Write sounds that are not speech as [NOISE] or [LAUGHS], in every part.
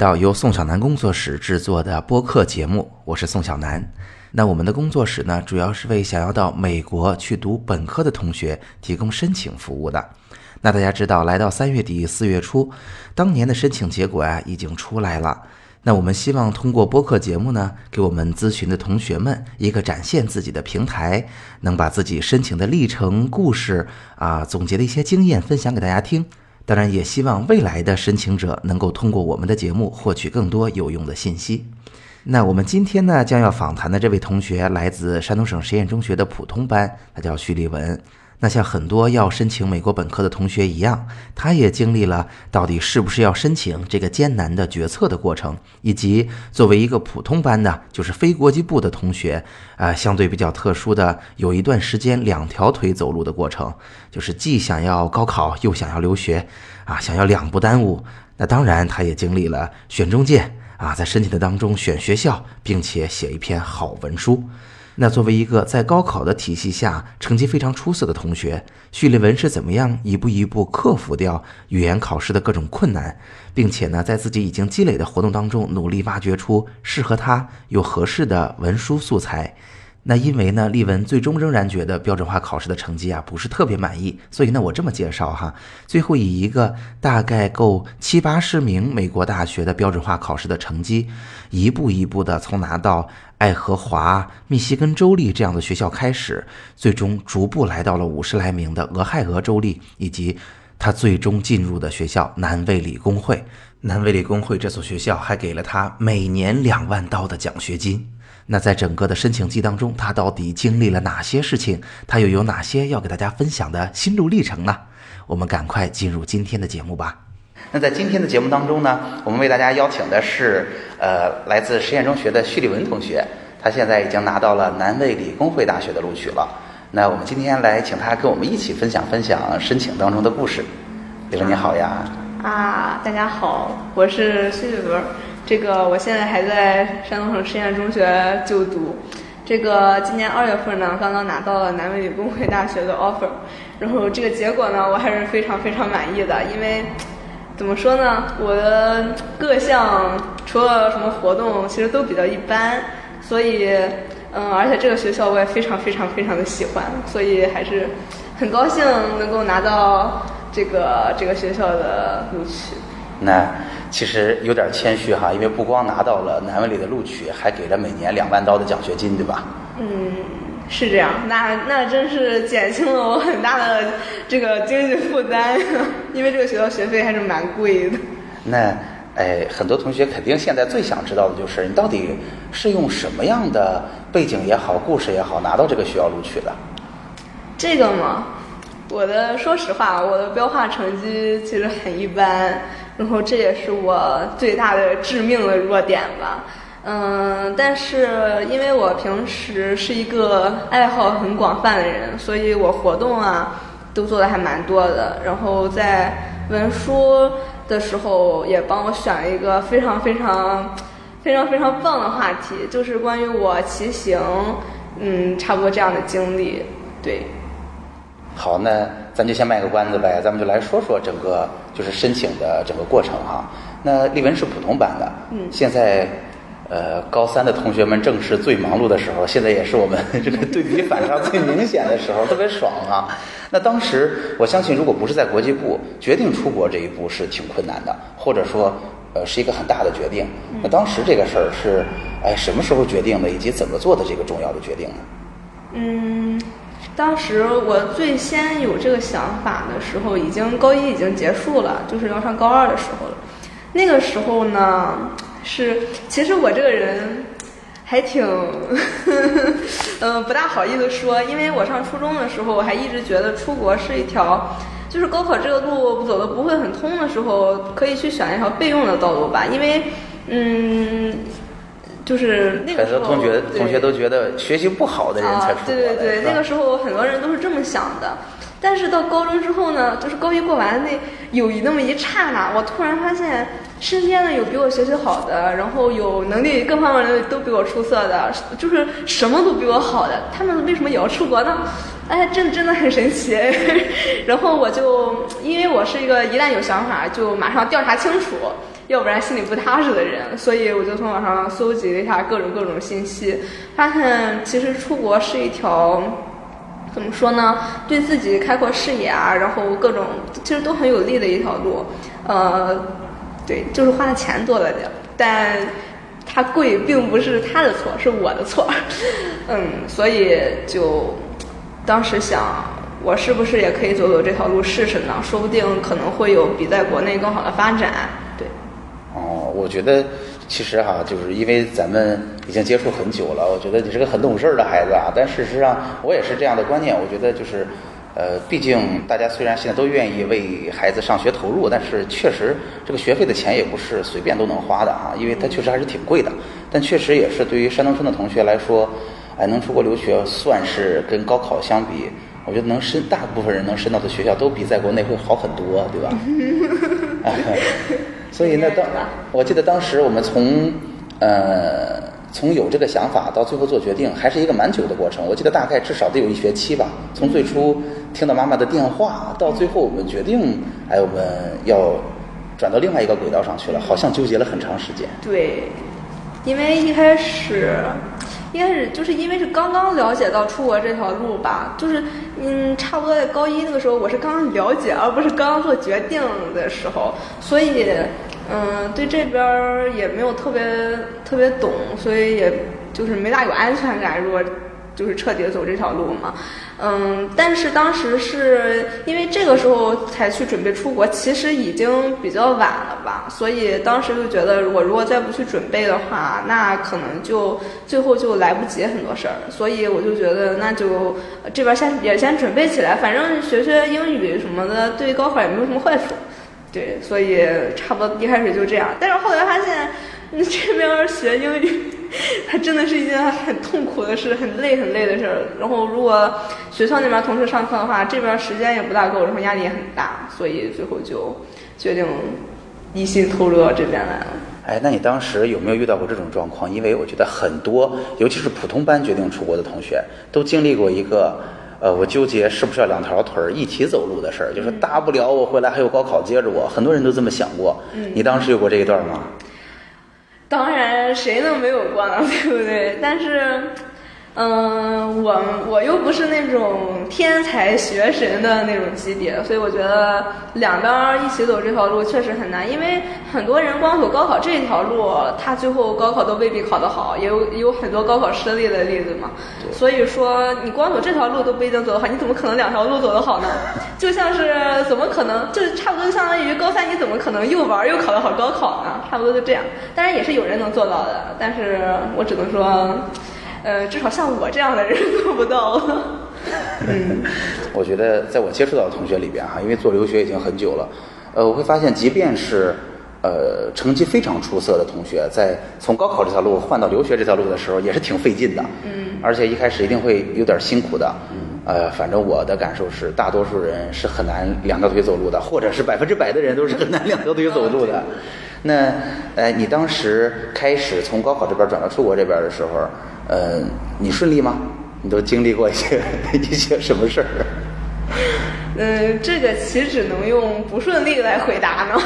到由宋小南工作室制作的播客节目，我是宋小南。那我们的工作室呢，主要是为想要到美国去读本科的同学提供申请服务的。那大家知道，来到三月底四月初，当年的申请结果啊已经出来了。那我们希望通过播客节目呢，给我们咨询的同学们一个展现自己的平台，能把自己申请的历程、故事啊，总结的一些经验分享给大家听。当然，也希望未来的申请者能够通过我们的节目获取更多有用的信息。那我们今天呢，将要访谈的这位同学来自山东省实验中学的普通班，他叫徐立文。那像很多要申请美国本科的同学一样，他也经历了到底是不是要申请这个艰难的决策的过程，以及作为一个普通班的，就是非国际部的同学，啊，相对比较特殊的，有一段时间两条腿走路的过程，就是既想要高考又想要留学，啊，想要两不耽误。那当然，他也经历了选中介，啊，在申请的当中选学校，并且写一篇好文书。那作为一个在高考的体系下成绩非常出色的同学，徐立文是怎么样一步一步克服掉语言考试的各种困难，并且呢，在自己已经积累的活动当中努力挖掘出适合他又合适的文书素材？那因为呢，丽文最终仍然觉得标准化考试的成绩啊不是特别满意，所以呢，我这么介绍哈，最后以一个大概够七八十名美国大学的标准化考试的成绩，一步一步的从拿到爱荷华、密西根州立这样的学校开始，最终逐步来到了五十来名的俄亥俄州立，以及他最终进入的学校南卫理工会。南卫理工会这所学校还给了他每年两万刀的奖学金。那在整个的申请季当中，他到底经历了哪些事情？他又有哪些要给大家分享的心路历程呢？我们赶快进入今天的节目吧。那在今天的节目当中呢，我们为大家邀请的是呃来自实验中学的徐立文同学，他现在已经拿到了南卫理工会大学的录取了。那我们今天来请他跟我们一起分享分享申请当中的故事。立文你好呀！啊，大家好，我是徐立文。这个我现在还在山东省实验中学就读，这个今年二月份呢，刚刚拿到了南美理工会大学的 offer，然后这个结果呢，我还是非常非常满意的，因为怎么说呢，我的各项除了什么活动，其实都比较一般，所以嗯，而且这个学校我也非常非常非常的喜欢，所以还是很高兴能够拿到这个这个学校的录取。那。其实有点谦虚哈，因为不光拿到了南文里的录取，还给了每年两万刀的奖学金，对吧？嗯，是这样。那那真是减轻了我很大的这个经济负担，[LAUGHS] 因为这个学校学费还是蛮贵的。那哎，很多同学肯定现在最想知道的就是你到底是用什么样的背景也好、故事也好拿到这个学校录取的？这个嘛，我的说实话，我的标化成绩其实很一般。然后这也是我最大的致命的弱点吧，嗯，但是因为我平时是一个爱好很广泛的人，所以我活动啊都做的还蛮多的。然后在文书的时候也帮我选了一个非常非常非常非常棒的话题，就是关于我骑行，嗯，差不多这样的经历，对。好，那咱就先卖个关子呗，咱们就来说说整个就是申请的整个过程哈。那丽文是普通班的，嗯，现在呃高三的同学们正是最忙碌的时候，现在也是我们 [LAUGHS] 这个对比反差最明显的时候，特别爽啊。那当时我相信，如果不是在国际部决定出国这一步是挺困难的，或者说呃是一个很大的决定。那当时这个事儿是哎什么时候决定的，以及怎么做的这个重要的决定呢？嗯。当时我最先有这个想法的时候，已经高一已经结束了，就是要上高二的时候了。那个时候呢，是其实我这个人还挺，嗯，[LAUGHS] 不大好意思说，因为我上初中的时候，我还一直觉得出国是一条，就是高考这个路走的不会很通的时候，可以去选一条备用的道路吧，因为，嗯。就是那个时候，同学同学都觉得学习不好的人才出国。对对对，那个时候很多人都是这么想的。但是到高中之后呢，就是高一过完那有那么一刹那，我突然发现身边呢有比我学习好的，然后有能力各方面都比我出色的，就是什么都比我好的，他们为什么也要出国呢？哎，真真的很神奇。[LAUGHS] 然后我就因为我是一个一旦有想法就马上调查清楚。要不然心里不踏实的人。所以我就从网上搜集了一下各种各种信息，发现其实出国是一条怎么说呢？对自己开阔视野啊，然后各种其实都很有利的一条路。呃，对，就是花的钱多了点，但它贵并不是他的错，是我的错。[LAUGHS] 嗯，所以就当时想，我是不是也可以走走这条路试试呢？说不定可能会有比在国内更好的发展。哦，我觉得其实哈，就是因为咱们已经接触很久了，我觉得你是个很懂事儿的孩子啊。但事实上，我也是这样的观念。我觉得就是。呃，毕竟大家虽然现在都愿意为孩子上学投入，但是确实这个学费的钱也不是随便都能花的啊，因为它确实还是挺贵的。但确实也是对于山东省的同学来说，哎，能出国留学算是跟高考相比，我觉得能申大部分人能申到的学校都比在国内会好很多，对吧？[LAUGHS] 所以那当我记得当时我们从呃。从有这个想法到最后做决定，还是一个蛮久的过程。我记得大概至少得有一学期吧。从最初听到妈妈的电话，到最后我们决定，哎，我们要转到另外一个轨道上去了，好像纠结了很长时间。对，因为一开始，应该是就是因为是刚刚了解到出国这条路吧，就是嗯，差不多在高一那个时候，我是刚刚了解，而不是刚刚做决定的时候，所以。嗯，对这边也没有特别特别懂，所以也就是没大有安全感。如果就是彻底走这条路嘛，嗯，但是当时是因为这个时候才去准备出国，其实已经比较晚了吧。所以当时就觉得，我如果再不去准备的话，那可能就最后就来不及很多事儿。所以我就觉得，那就这边先也先准备起来，反正学学英语什么的，对高考也没有什么坏处。对，所以差不多一开始就这样，但是后来发现，你这边学英语，[LAUGHS] 它真的是一件很痛苦的事，很累很累的事儿。然后如果学校那边同时上课的话，这边时间也不大够，然后压力也很大，所以最后就决定一心投入到这边来了。哎，那你当时有没有遇到过这种状况？因为我觉得很多，尤其是普通班决定出国的同学，都经历过一个。呃，我纠结是不是要两条腿儿一起走路的事儿，就是大不了我回来还有高考接着我，很多人都这么想过。你当时有过这一段吗？当然，谁能没有过呢？对不对？但是。嗯，我我又不是那种天才学神的那种级别，所以我觉得两边一起走这条路确实很难。因为很多人光走高考这条路，他最后高考都未必考得好，也有也有很多高考失利的例子嘛。所以说，你光走这条路都不一定走得好，你怎么可能两条路走得好呢？就像是怎么可能，就差不多就相当于高三，你怎么可能又玩又考得好高考呢？差不多就这样。当然也是有人能做到的，但是我只能说。呃，至少像我这样的人做不到。[LAUGHS] 嗯，我觉得在我接触到的同学里边哈，因为做留学已经很久了，呃，我会发现，即便是呃成绩非常出色的同学，在从高考这条路换到留学这条路的时候，也是挺费劲的。嗯。而且一开始一定会有点辛苦的。嗯。呃，反正我的感受是，大多数人是很难两条腿走路的，或者是百分之百的人都是很难两条腿走路的。那，呃，你当时开始从高考这边转到出国这边的时候。呃，你顺利吗？你都经历过一些 [LAUGHS] 一些什么事儿？嗯，这个岂只能用不顺利来回答呢？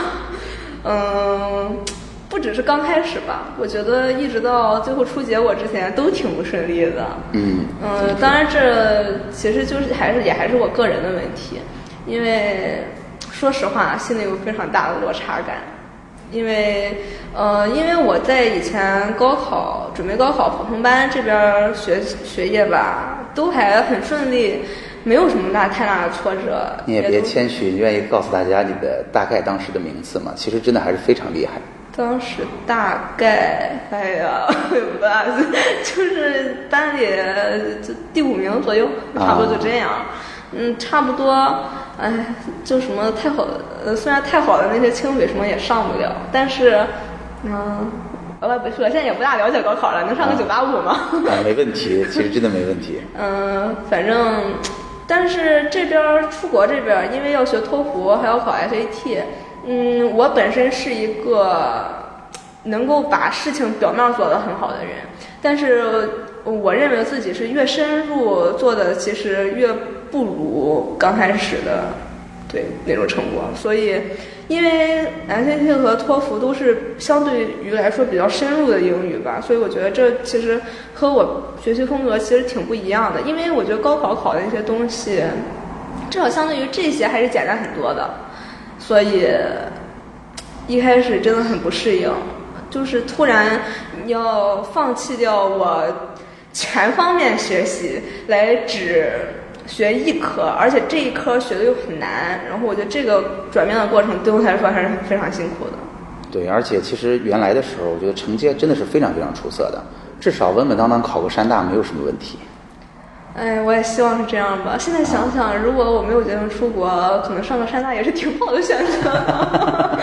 嗯，[LAUGHS] 不只是刚开始吧，我觉得一直到最后出结果之前都挺不顺利的。嗯。嗯，当然这其实就是还是也还是我个人的问题，因为说实话，心里有非常大的落差感。因为，呃，因为我在以前高考准备高考普通班这边学学业吧，都还很顺利，没有什么大太大的挫折。你也别谦虚，你愿意告诉大家你的大概当时的名次吗？其实真的还是非常厉害。当时大概，哎呀，[LAUGHS] 不好意思，就是班里就第五名左右，差不多就这样。嗯，差不多，哎，就什么太好，呃，虽然太好的那些清北什么也上不了，但是，嗯，我不说，现在也不大了解高考了，能上个九八五吗？啊，没问题，其实真的没问题。嗯，[LAUGHS] 反正，但是这边出国这边，因为要学托福，还要考 SAT，嗯，我本身是一个能够把事情表面做得很好的人，但是我认为自己是越深入做的，其实越。不如刚开始的，对那种成果，所以因为 SAT 和托福都是相对于来说比较深入的英语吧，所以我觉得这其实和我学习风格其实挺不一样的。因为我觉得高考考的那些东西，至少相对于这些还是简单很多的，所以一开始真的很不适应，就是突然要放弃掉我全方面学习来只。学一科，而且这一科学的又很难，然后我觉得这个转变的过程对我来说还是非常辛苦的。对，而且其实原来的时候，我觉得成绩真的是非常非常出色的，至少稳稳当当考个山大没有什么问题。哎，我也希望是这样吧。现在想想，如果我没有决定出国，可能上个山大也是挺好的选择。[LAUGHS]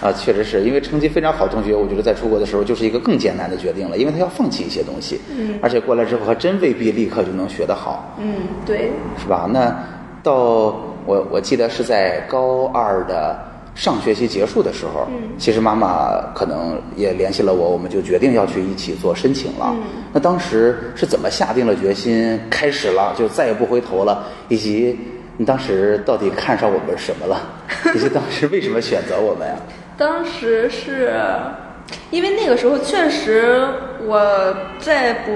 啊，确实是因为成绩非常好，同学，我觉得在出国的时候就是一个更艰难的决定了，因为他要放弃一些东西，嗯，而且过来之后还真未必立刻就能学得好，嗯，对，是吧？那到我我记得是在高二的上学期结束的时候，嗯，其实妈妈可能也联系了我，我们就决定要去一起做申请了。嗯，那当时是怎么下定了决心，开始了就再也不回头了，以及你当时到底看上我们什么了，以及当时为什么选择我们呀？当时是，因为那个时候确实我再不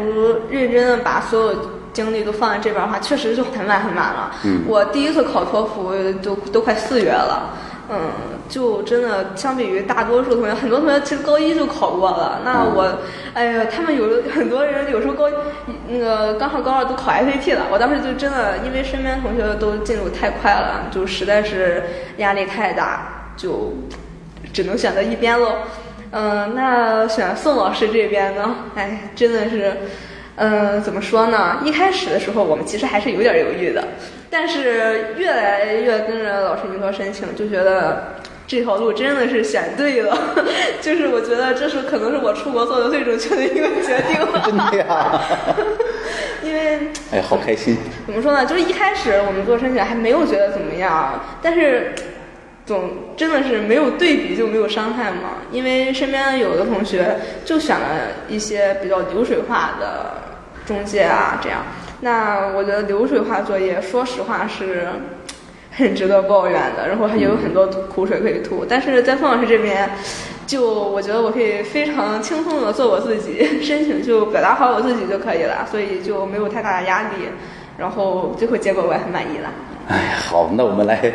认真的把所有精力都放在这边的话，确实就很满很满了。嗯我第一次考托福都都快四月了，嗯，就真的相比于大多数同学，很多同学其实高一就考过了。那嗯我，哎呀，他们有的很多人有时候高那个刚上高二都考 SAT 了，我当时就真的因为身边同学都进度太快了，就实在是压力太大，就。只能选择一边喽。嗯，那选宋老师这边呢？哎，真的是，嗯，怎么说呢？一开始的时候，我们其实还是有点犹豫的，但是越来越跟着老师您说申请，就觉得这条路真的是选对了。[LAUGHS] 就是我觉得这是可能是我出国做的最准确的一个决定了。真的呀？[LAUGHS] 因为哎，好开心。怎么说呢？就是一开始我们做申请还没有觉得怎么样，但是。总真的是没有对比就没有伤害嘛，因为身边有的同学就选了一些比较流水化的中介啊，这样。那我觉得流水化作业，说实话是很值得抱怨的，然后还有很多苦水可以吐。但是在凤老师这边，就我觉得我可以非常轻松的做我自己，申请就表达好我自己就可以了，所以就没有太大的压力。然后最后结果我也很满意了。哎，好，那我们来。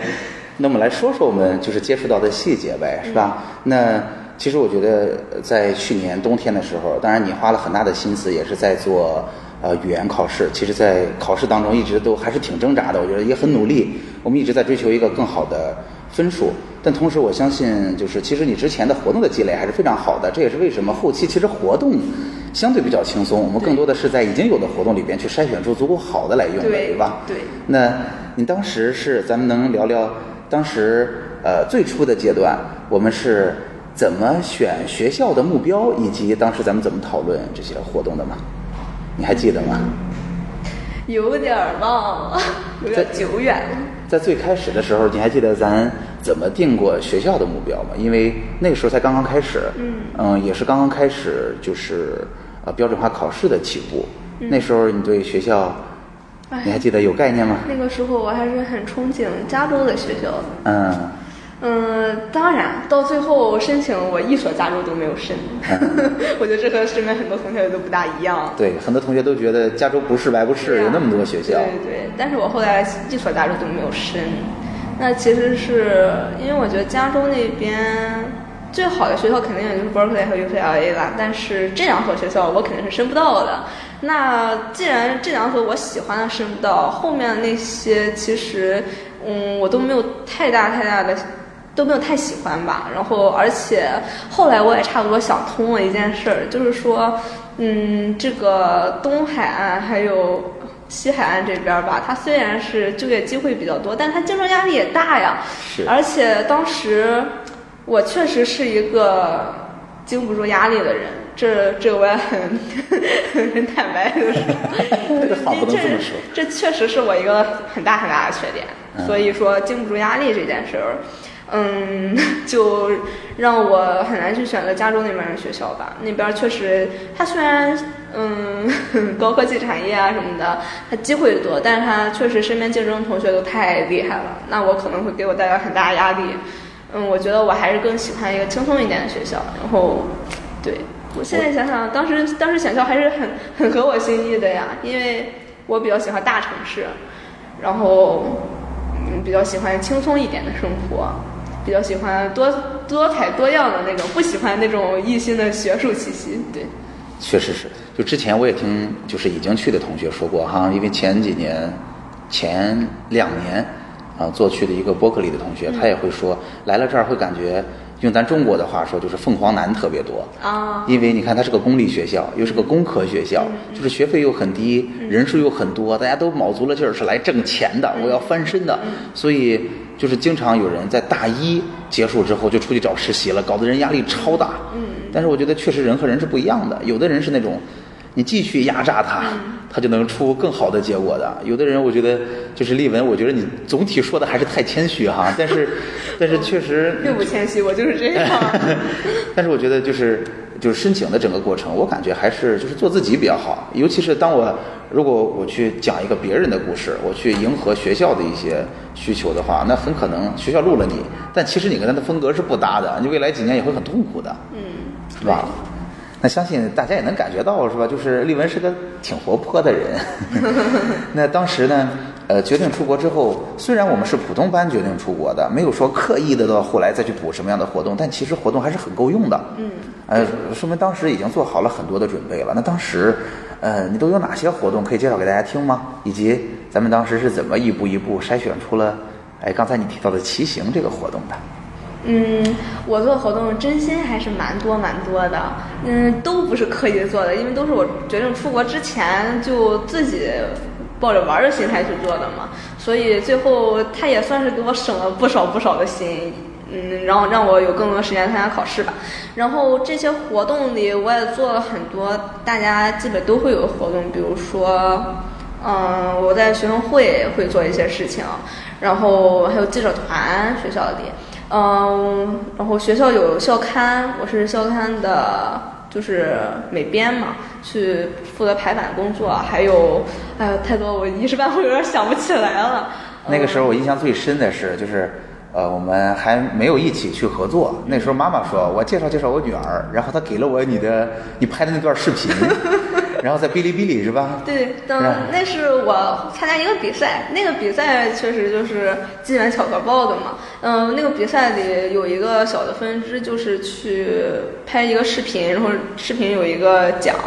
那么来说说我们就是接触到的细节呗，是吧？那其实我觉得在去年冬天的时候，当然你花了很大的心思，也是在做呃语言考试。其实，在考试当中一直都还是挺挣扎的，我觉得也很努力。我们一直在追求一个更好的分数，但同时我相信，就是其实你之前的活动的积累还是非常好的。这也是为什么后期其实活动相对比较轻松，我们更多的是在已经有的活动里边去筛选出足够好的来用的，对吧？对。那你当时是咱们能聊聊？当时，呃，最初的阶段，我们是怎么选学校的目标，以及当时咱们怎么讨论这些活动的吗？你还记得吗？有点忘了，有点久远了。在最开始的时候，你还记得咱怎么定过学校的目标吗？因为那个时候才刚刚开始，嗯，嗯，也是刚刚开始，就是呃标准化考试的起步。那时候你对学校。你还记得有概念吗？那个时候我还是很憧憬加州的学校的。嗯。嗯，当然，到最后申请我一所加州都没有申。嗯、[LAUGHS] 我觉得这和身边很多同学都不大一样。对，很多同学都觉得加州不是白不是，有那么多学校。对对，但是我后来一所加州都没有申。那其实是因为我觉得加州那边最好的学校肯定也就是 Berkeley 和 UCLA 了，但是这两所学校我肯定是申不到的。那既然这两所我喜欢的申不到，后面的那些其实，嗯，我都没有太大太大的，都没有太喜欢吧。然后，而且后来我也差不多想通了一件事儿，就是说，嗯，这个东海岸还有西海岸这边吧，它虽然是就业机会比较多，但它竞争压力也大呀。是。而且当时我确实是一个经不住压力的人。这这我也很 [LAUGHS] 很坦白的说，[LAUGHS] 这话不能这。这确实是我一个很大很大的缺点，嗯、所以说经不住压力这件事儿，嗯，[LAUGHS] 就让我很难去选择加州那边的学校吧。那边确实，它虽然嗯高科技产业啊什么的，它机会多，但是它确实身边竞争同学都太厉害了，那我可能会给我带来很大压力。嗯，我觉得我还是更喜欢一个轻松一点的学校。然后，对我现在想想，当时当时选校还是很很合我心意的呀，因为我比较喜欢大城市，然后嗯比较喜欢轻松一点的生活，比较喜欢多多彩多样的那种，不喜欢那种一心的学术气息。对，确实是，就之前我也听就是已经去的同学说过哈，因为前几年、前两年啊做去的一个伯克利的同学，他也会说来了这儿会感觉用咱中国的话说就是凤凰男特别多。啊。因为你看它是个公立学校，又是个工科学校，就是学费又很低，人数又很多，大家都卯足了劲儿是来挣钱的，我要翻身的，所以就是经常有人在大一结束之后就出去找实习了，搞得人压力超大。嗯。但是我觉得确实人和人是不一样的，有的人是那种，你继续压榨他，他就能出更好的结果的。有的人我觉得就是丽文，我觉得你总体说的还是太谦虚哈，[LAUGHS] 但是但是确实 [LAUGHS] 并不谦虚，我就是这样。[LAUGHS] 但是我觉得就是就是申请的整个过程，我感觉还是就是做自己比较好。尤其是当我如果我去讲一个别人的故事，我去迎合学校的一些需求的话，那很可能学校录了你，但其实你跟他的风格是不搭的，你未来几年也会很痛苦的，嗯，是吧？那相信大家也能感觉到，是吧？就是丽文是个挺活泼的人。[LAUGHS] 那当时呢，呃，决定出国之后，虽然我们是普通班决定出国的，没有说刻意的到后来再去补什么样的活动，但其实活动还是很够用的。嗯，呃，说明当时已经做好了很多的准备了。那当时，呃，你都有哪些活动可以介绍给大家听吗？以及咱们当时是怎么一步一步筛选出了，哎，刚才你提到的骑行这个活动的？嗯，我做活动真心还是蛮多蛮多的，嗯，都不是刻意做的，因为都是我决定出国之前就自己抱着玩的心态去做的嘛，所以最后他也算是给我省了不少不少的心，嗯，然后让我有更多时间参加考试吧。然后这些活动里我也做了很多，大家基本都会有的活动，比如说。嗯，我在学生会会做一些事情，然后还有记者团，学校里，嗯，然后学校有校刊，我是校刊的，就是美编嘛，去负责排版工作，还有，哎呀，太多，我一时半会儿有点想不起来了。[LAUGHS] 那个时候我印象最深的是，就是呃，我们还没有一起去合作。那时候妈妈说我介绍介绍我女儿，然后她给了我你的你拍的那段视频，然后在哔哩哔哩是吧？对，等那是我参加一个比赛，那个比赛确实就是机缘巧合报的嘛。嗯，那个比赛里有一个小的分支，就是去拍一个视频，然后视频有一个奖。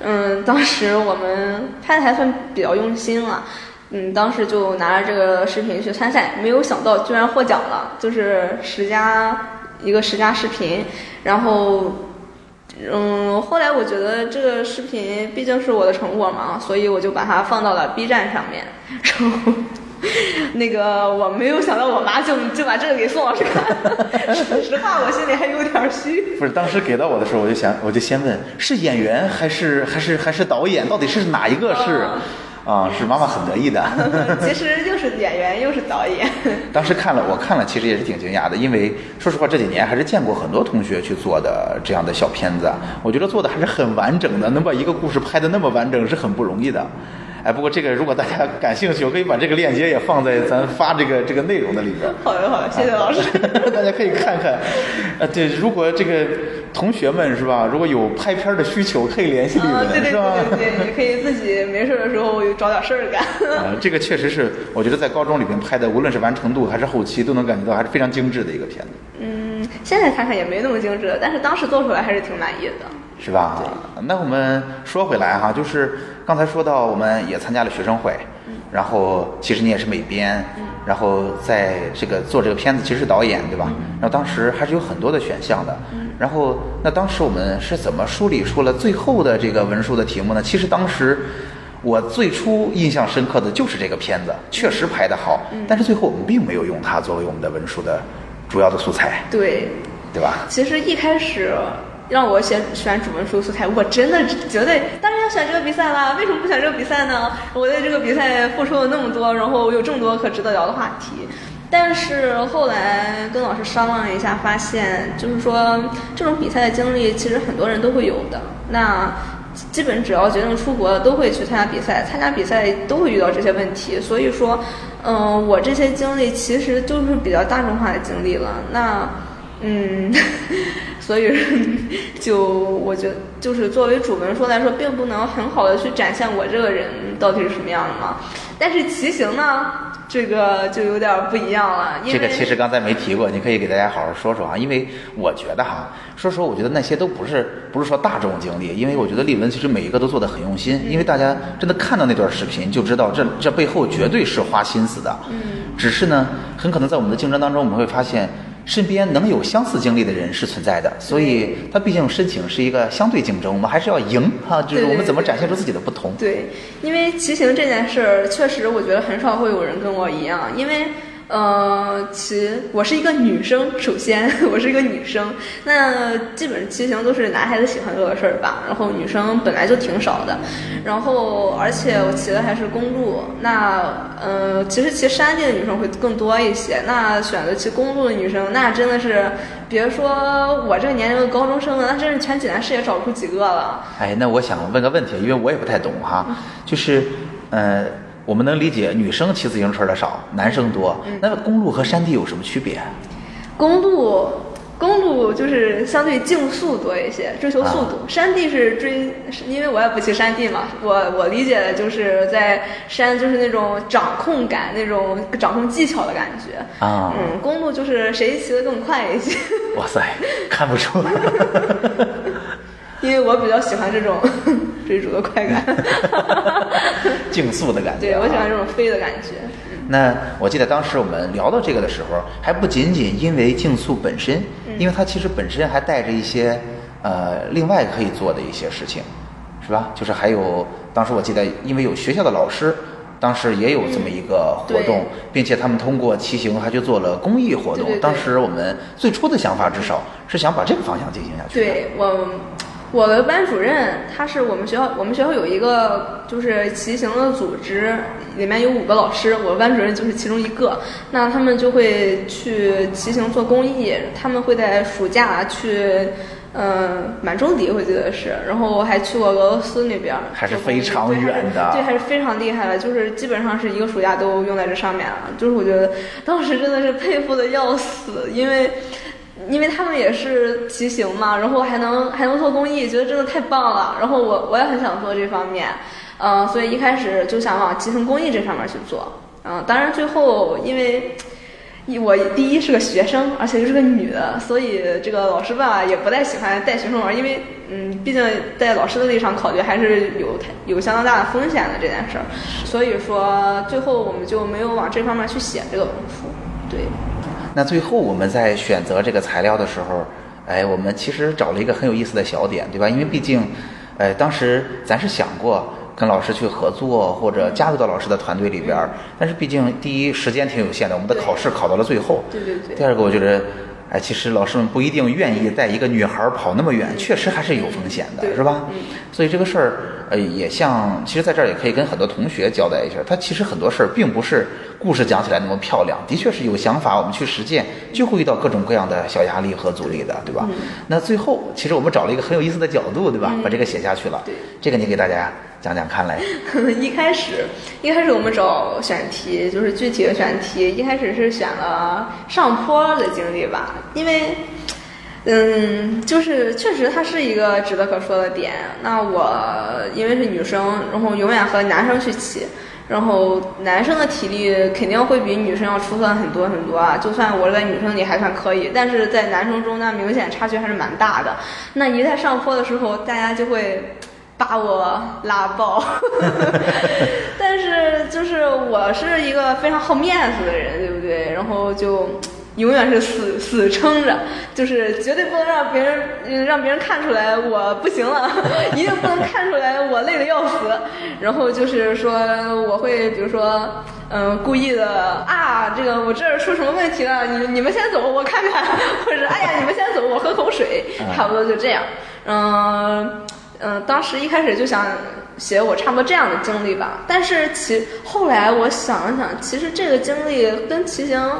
嗯，当时我们拍的还算比较用心了。嗯，当时就拿着这个视频去参赛，没有想到居然获奖了，就是十佳一个十佳视频，然后嗯，后来我觉得这个视频毕竟是我的成果嘛，所以我就把它放到了 B 站上面。然后，那个我没有想到，我妈就就把这个给宋老师看了。[LAUGHS] 说实话，我心里还有点虚。不是，当时给到我的时候，我就想，我就先问是演员还是还是还是导演，到底是哪一个是？啊，是妈妈很得意的。[LAUGHS] 其实又是演员又是导演。[LAUGHS] 当时看了，我看了，其实也是挺惊讶的，因为说实话，这几年还是见过很多同学去做的这样的小片子，我觉得做的还是很完整的，能把一个故事拍的那么完整是很不容易的。哎，不过这个如果大家感兴趣，我可以把这个链接也放在咱发这个这个内容的里边。好的好的，谢谢老师。[LAUGHS] 大家可以看看。呃，对，如果这个同学们是吧，如果有拍片的需求，可以联系李啊，文，对对是吧？对对对，你可以自己没事儿的时候找点事儿干。[LAUGHS] 啊，这个确实是，我觉得在高中里边拍的，无论是完成度还是后期，都能感觉到还是非常精致的一个片子，嗯，现在看看也没那么精致，但是当时做出来还是挺满意的。是吧？那我们说回来哈，就是刚才说到我们也参加了学生会，然后其实你也是美编，然后在这个做这个片子其实是导演对吧？然后当时还是有很多的选项的，然后那当时我们是怎么梳理出了最后的这个文书的题目呢？其实当时。我最初印象深刻的就是这个片子，确实拍得好，但是最后我们并没有用它作为我们的文书的主要的素材，对，对吧？其实一开始让我选选主文书素材，我真的绝对当然要选这个比赛啦。为什么不选这个比赛呢？我对这个比赛付出了那么多，然后有这么多可值得聊的话题。但是后来跟老师商量一下，发现就是说这种比赛的经历其实很多人都会有的。那基本只要决定出国了，都会去参加比赛，参加比赛都会遇到这些问题。所以说，嗯、我这些经历其实就是比较大众化的经历了。那嗯，[LAUGHS] 所以就我觉得，就是作为主文说来说，并不能很好的去展现我这个人到底是什么样的嘛。但是骑行呢，这个就有点不一样了，因为这个其实刚才没提过，你可以给大家好好说说啊，因为我觉得哈，说实话，我觉得那些都不是不是说大众经历，因为我觉得丽文其实每一个都做的很用心，因为大家真的看到那段视频就知道这这背后绝对是花心思的。嗯，只是呢，很可能在我们的竞争当中，我们会发现。身边能有相似经历的人是存在的，所以他毕竟申请是一个相对竞争，我们还是要赢哈，就是我们怎么展现出自己的不同。对，因为骑行这件事儿，确实我觉得很少会有人跟我一样，因为。呃，骑 [LAUGHS] 我是一个女生，首先我是一个女生，那基本骑行都是男孩子喜欢做的事儿吧。然后女生本来就挺少的，然后而且我骑的还是公路，那呃，其实骑山地的女生会更多一些。那选择骑公路的女生，那真的是别说我这个年龄的高中生了，那真是全济南市也找不出几个了。哎，那我想问个问题，因为我也不太懂哈，就是，呃，我们能理解女生骑自行车的少，男生多，那公路和山地有什么区别？公路，公路就是相对竞速多一些，追求速度；山地是追，因为我也不骑山地嘛，我我理解的就是在山就是那种掌控感，那种掌控技巧的感觉。啊嗯，公路就是谁骑得更快一些，[LAUGHS] 哇塞，看不出。[LAUGHS] [LAUGHS] 因为我比较喜欢这种 [LAUGHS] 追逐的快感。[LAUGHS] 竞速的感觉、对，我喜欢这。种飞的感觉。那我记得当时我们聊到这个的时候，还不仅仅因为竞速本身，嗯因为它其实本身还带着一些呃另外可以做的一些事情，是吧？就是还有当时我记得，因为有学校的老师。当时也有这么一个活动，对并且他们通过骑行还去做了公益活动。对对对当时我们最初的想法，至少是想把这个方向进行下去。对我，我的班主任他是我们学校，我们学校有一个就是骑行的组织，里面有五个老师，我的班主任就是其中一个。那他们就会去骑行做公益，他们会在暑假去。嗯，满洲里我记得是，然后还去过俄罗斯那边儿，还是非常远的对，还是非常厉害的，就是基本上是一个暑假都用在这上面了。就是我觉得当时真的是佩服的要死，因为因为他们也是骑行嘛，然后还能还能做公益，觉得真的太棒了。然后我我也很想做这方面，嗯、所以一开始就想往骑行公益这上面去做。嗯、当然最后因为。我第一是个学生，而且又是个女的，所以这个老师吧也不太喜欢带学生玩，因为嗯，毕竟在老师的立场考虑，还是有有相当大的风险的这件事儿，所以说最后我们就没有往这方面去写这个文书。对，那最后我们在选择这个材料的时候，哎，我们其实找了一个很有意思的小点，对吧？因为毕竟，哎，当时咱是想过跟老师去合作，或者加入到老师的团队里边儿，但是毕竟第一时间挺有限的，我们的考试考到了最后。对对对第二个，我觉得。哎，其实老师们不一定愿意带一个女孩儿跑那么远，确实还是有风险的，是吧？嗯所以这个事儿，呃，也像，其实在这儿也可以跟很多同学交代一下，他其实很多事儿并不是故事讲起来那么漂亮，的确是有想法，我们去实践就会遇到各种各样的小压力和阻力的，对吧？那最后，其实我们找了一个很有意思的角度，对吧？把这个写下去了。对这个你给大家讲讲看来。[LAUGHS] 一开始，一开始我们找选题，就是具体的选题，一开始是选了上坡的经历吧，因为，嗯，就是确实它是一个值得可说的点。那我因为是女生，然后永远和男生去骑。然后男生的体力肯定会比女生要出色很多很多啊，就算我在女生里还算可以，但是在男生中那明显差距还是蛮大的。那一在上坡的时候，大家就会把我拉爆，[LAUGHS] 但是就是我是一个非常好面子的人，对不对？然后就永远是死死撑着，就是绝对不能让别人嗯让别人看出来我不行了，[LAUGHS] 一定不能看出来我累得要死。然后就是说我会比如说。嗯，故意的啊，这个我这儿出什么问题了？你们你们先走，我看看，[LAUGHS] 或者哎呀，你们先走，我喝口水，差不多就这样。嗯嗯，当时一开始就想写我差不多这样的经历吧，但是其后来我想了想，其实这个经历跟骑行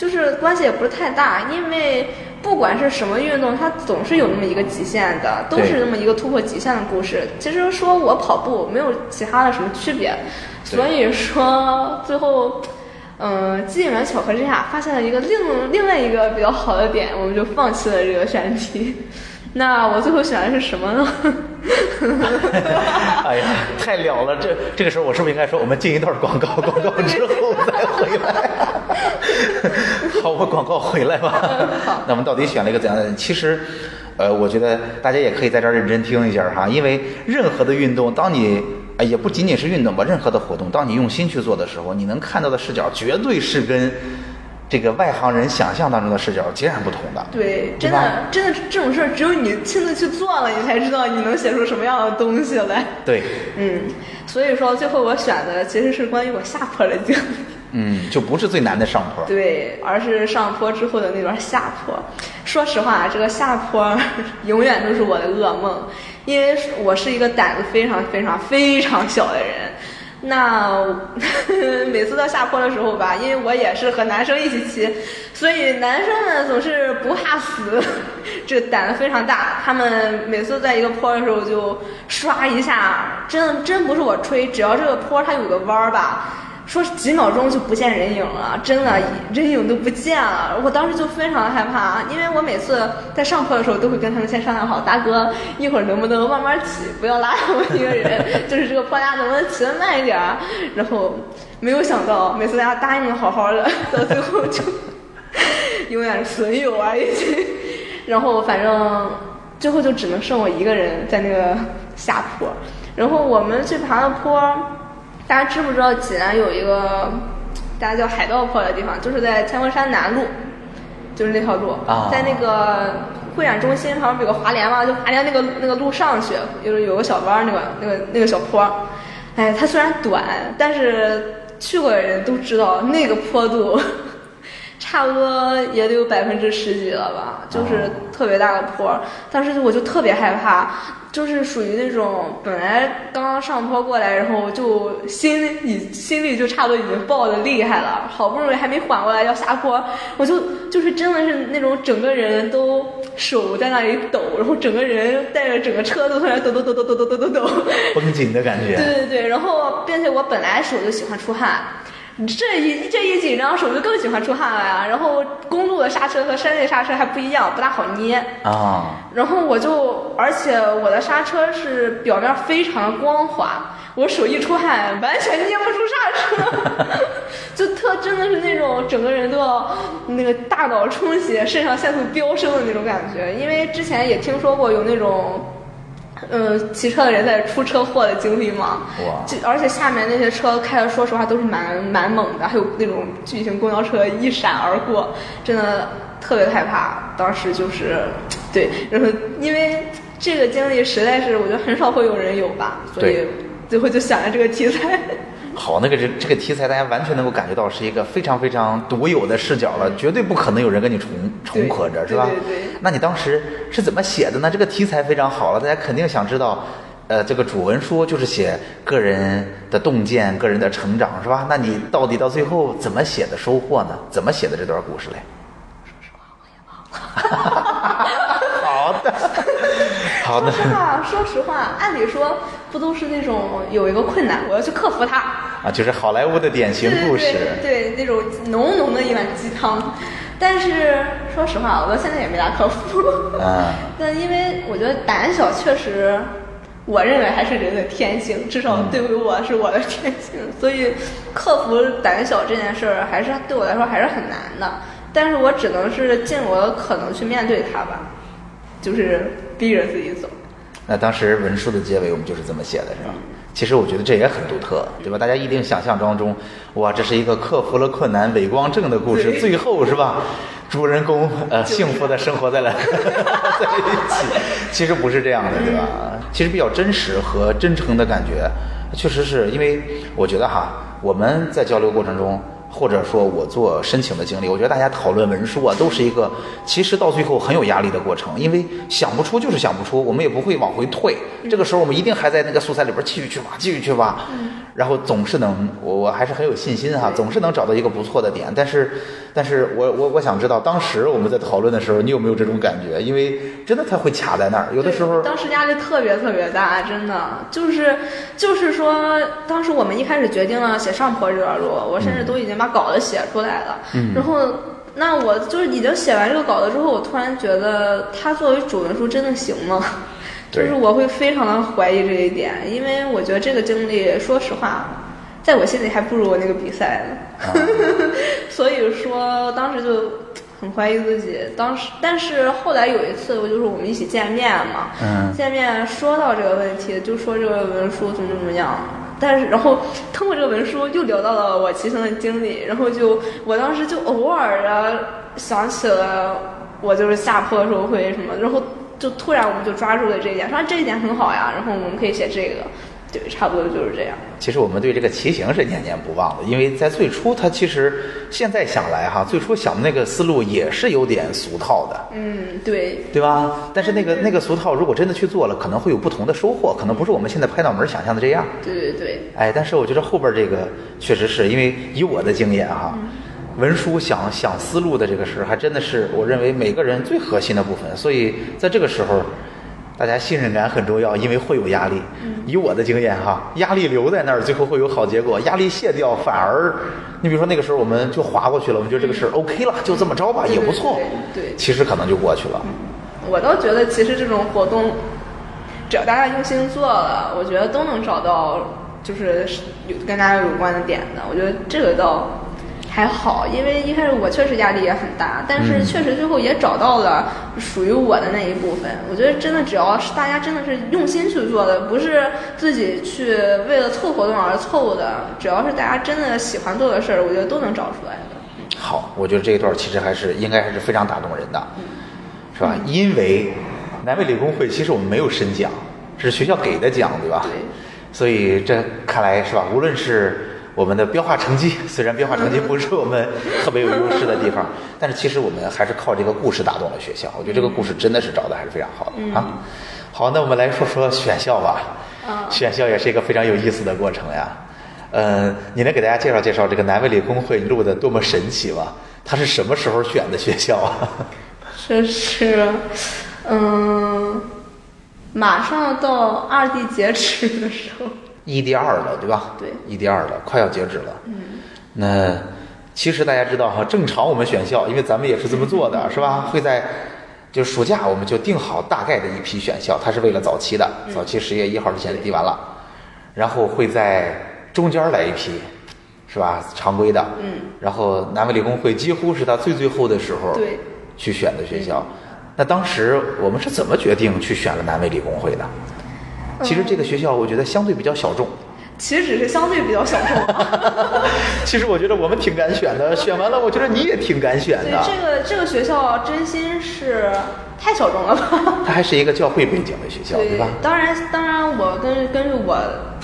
就是关系也不是太大，因为不管是什么运动，它总是有那么一个极限的，都是那么一个突破极限的故事。其实说我跑步没有其他的什么区别，所以说最后。嗯，机缘巧合之下，发现了一个另另外一个比较好的点，我们就放弃了这个选题。那我最后选的是什么呢？[LAUGHS] 哎呀，太了了！这这个时候，我是不是应该说，我们进一段广告，广告之后再回来？好，我广告回来吧。[LAUGHS] 那我们到底选了一个怎样的？其实，呃，我觉得大家也可以在这儿认真听一下哈，因为任何的运动，当你哎也不仅仅是运动吧，任何的活动，当你用心去做的时候，你能看到的视角绝对是跟这个外行人想象当中的视角截然不同的。对，真的真的这种事儿，只有你亲自去做了，你才知道你能写出什么样的东西来。对，嗯，所以说最后我选的其实是关于我下坡的经历。嗯，就不是最难的上坡。对，而是上坡之后的那段下坡。说实话，这个下坡 [LAUGHS] 永远都是我的噩梦，因为我是一个胆子非常非常非常小的人。那 [LAUGHS] 每次到下坡的时候吧，因为我也是和男生一起骑，所以男生们总是不怕死，这胆子非常大。他们每次在一个坡的时候就刷一下，真真不是我吹，只要这个坡它有个弯儿吧。说几秒钟就不见人影了，真的人影都不见了。我当时就非常的害怕，因为我每次在上坡的时候都会跟他们先商量好，大哥一会儿能不能慢慢骑，不要拉着我一个人，[LAUGHS] 就是这个坡大家能不能骑得慢一点。然后没有想到，每次大家答应的好好的，到最后就 [LAUGHS] 永远是损友啊已经。然后反正最后就只能剩我一个人在那个下坡。然后我们去爬的坡。大家知不知道济南有一个大家叫海盗坡的地方，就是在千佛山南路，就是那条路，啊在那个会展中心旁边有个华联嘛，就华联那个那个路上去，就是有个小弯儿，那个那个那个小坡，哎，它虽然短，但是去过的人都知道那个坡度。差不多也得有百分之十几了吧，就是特别大的坡。当时我就特别害怕，就是属于那种本来刚刚上坡过来，然后就心已心里就差不多已经爆的厉害了，好不容易还没缓过来要下坡，我就就是真的是那种整个人都手在那里抖，然后整个人带着整个车都在那抖抖抖抖抖抖抖抖抖。[LAUGHS] 绷紧的感觉。对对对，然后并且我本来手就喜欢出汗。这一这一紧张，手就更喜欢出汗了呀。然后公路的刹车和山地刹车还不一样，不大好捏。啊，然后我就，而且我的刹车是表面非常的光滑，我手一出汗，完全捏不出刹车，[LAUGHS] 就特真的是那种整个人都要那个大脑充血、肾上腺素飙升的那种感觉。因为之前也听说过有那种。嗯，骑车的人在出车祸的经历嘛，哇就而且下面那些车开的，说实话都是蛮蛮猛的，还有那种巨型公交车一闪而过，真的特别害怕。当时就是，对，然后因为这个经历实在是我觉得很少会有人有吧，所以最后就选了这个题材。好，那个这这个题材，大家完全能够感觉到是一个非常非常独有的视角了，绝对不可能有人跟你重重合着，是吧？对对对那你当时是怎么写的呢？这个题材非常好了，大家肯定想知道。呃，这个主文书就是写个人的洞见、个人的成长，是吧？那你到底到最后怎么写的收获呢？怎么写的这段故事嘞？[LAUGHS] 好的，好的说实话，说实话，按理说不都是那种有一个困难，我要去克服它，啊，就是好莱坞的典型故事。对那种浓浓的一碗鸡汤。但是说实话，我到现在也没咋克服。啊，[LAUGHS] 但因为我觉得胆小确实，我认为还是人的天性，至少对于我是我的天性，所以克服胆小这件事儿还是对我来说还是很难的。但是我只能是尽我的可能去面对它吧，就是逼着自己走。那当时文书的结尾我们就是这么写的，是吧？其实我觉得这也很独特，对吧？大家一定想象当中，哇，这是一个克服了困难、伪光正的故事，最后是吧？主人公呃幸福的生活在了 [LAUGHS] 在一起，其实不是这样的，对吧？其实比较真实和真诚的感觉，确实是因为我觉得哈，我们在交流过程中，或者说我做申请的经历，我觉得大家讨论文书啊，都是一个其实到最后很有压力的过程，因为想不出就是想不出，我们也不会往回退。这个时候我们一定还在那个素材里边继续去挖，继续去挖，然后总是能，我我还是很有信心哈，总是能找到一个不错的点。但是，但是我我我想知道，当时我们在讨论的时候，你有没有这种感觉？因为真的他会卡在那儿，有的时候当时压力特别特别大，真的就是就是说，当时我们一开始决定了写上坡这段路，我甚至都已经把稿子写出来了，嗯然后。那我就是已经写完这个稿子之后，我突然觉得它作为主文书真的行吗？就是我会非常的怀疑这一点，因为我觉得这个经历，说实话，在我心里还不如我那个比赛呢。[LAUGHS] 啊所以说当时就很怀疑自己。当时，但是后来有一次，我就是我们一起见面嘛，嗯见面说到这个问题，就说这个文书怎么怎么样。但是，然后通过这个文书又聊到了我骑行的经历，然后就我当时就偶尔的想起了我就是下坡的时候会什么，然后就突然我们就抓住了这一点，说啊这一点很好呀，然后我们可以写这个，对，差不多就是这样。其实我们对这个骑行是念念不忘的，因为在最初，它其实现在想来哈，最初想的那个思路也是有点俗套的，嗯，对，对吧？但是那个那个俗套，如果真的去做了，可能会有不同的收获，可能不是我们现在拍脑门想象的这样。对对对，哎，但是我觉得后边这个确实是因为以我的经验哈，文书想想思路的这个事儿，还真的是我认为每个人最核心的部分。所以在这个时候，大家信任感很重要，因为会有压力。以我的经验哈，压力留在那儿，最后会有好结果；压力卸掉，反而你比如说那个时候我们就划过去了，我们觉得这个事儿 OK 了，就这么着吧，也不错。对其实可能就过去了。我倒觉得其实这种活动，只要大家用心做了，我觉得都能找到就是有跟大家有关的点的。我觉得这个倒还好，因为一开始我确实压力也很大，但是嗯确实最后也找到了属于我的那一部分。我觉得真的只要是大家真的是用心去做的，不是自己去为了凑活动而凑的，只要是大家真的喜欢做的事儿，我觉得都能找出来的。好，我觉得这一段其实还是应该还是非常打动人的，是吧？因为南北理工会其实我们没有申奖，这是学校给的奖，对吧？对。所以这看来是吧？无论是我们的标化成绩，[LAUGHS] 虽然标化成绩不是我们特别有优势的地方，[LAUGHS] 但是其实我们还是靠这个故事打动了学校。我觉得这个故事真的是找的还是非常好的、啊。好，那我们来说说选校吧。啊选校也是一个非常有意思的过程呀。嗯，你能给大家介绍介绍这个南卫理工会录的多么神奇吗？它是什么时候选的学校啊？[LAUGHS] 这是，嗯，马上到二 D 劫持的时候，一 D 二了，对吧？对一 D 二了，快要截止了。嗯，那其实大家知道哈，正常我们选校，因为咱们也是这么做的，是吧？会在就暑假我们就定好大概的一批选校，它是为了早期的，早期十月一号之前就递完了，然后会在中间来一批，是吧？常规的。嗯。然后南卫理工会几乎是他最最后的时候对去选的学校。那当时我们是怎么决定去选了南卫理工会的？其实这个学校我觉得相对比较小众。其实只是相对比较小众。[LAUGHS] 其实我觉得我们挺敢选的，选完了，我觉得你也挺敢选对的。这个这个学校真心是太小众了吧？它还是一个教会背景的学校，对吧？当然当然，我根根据我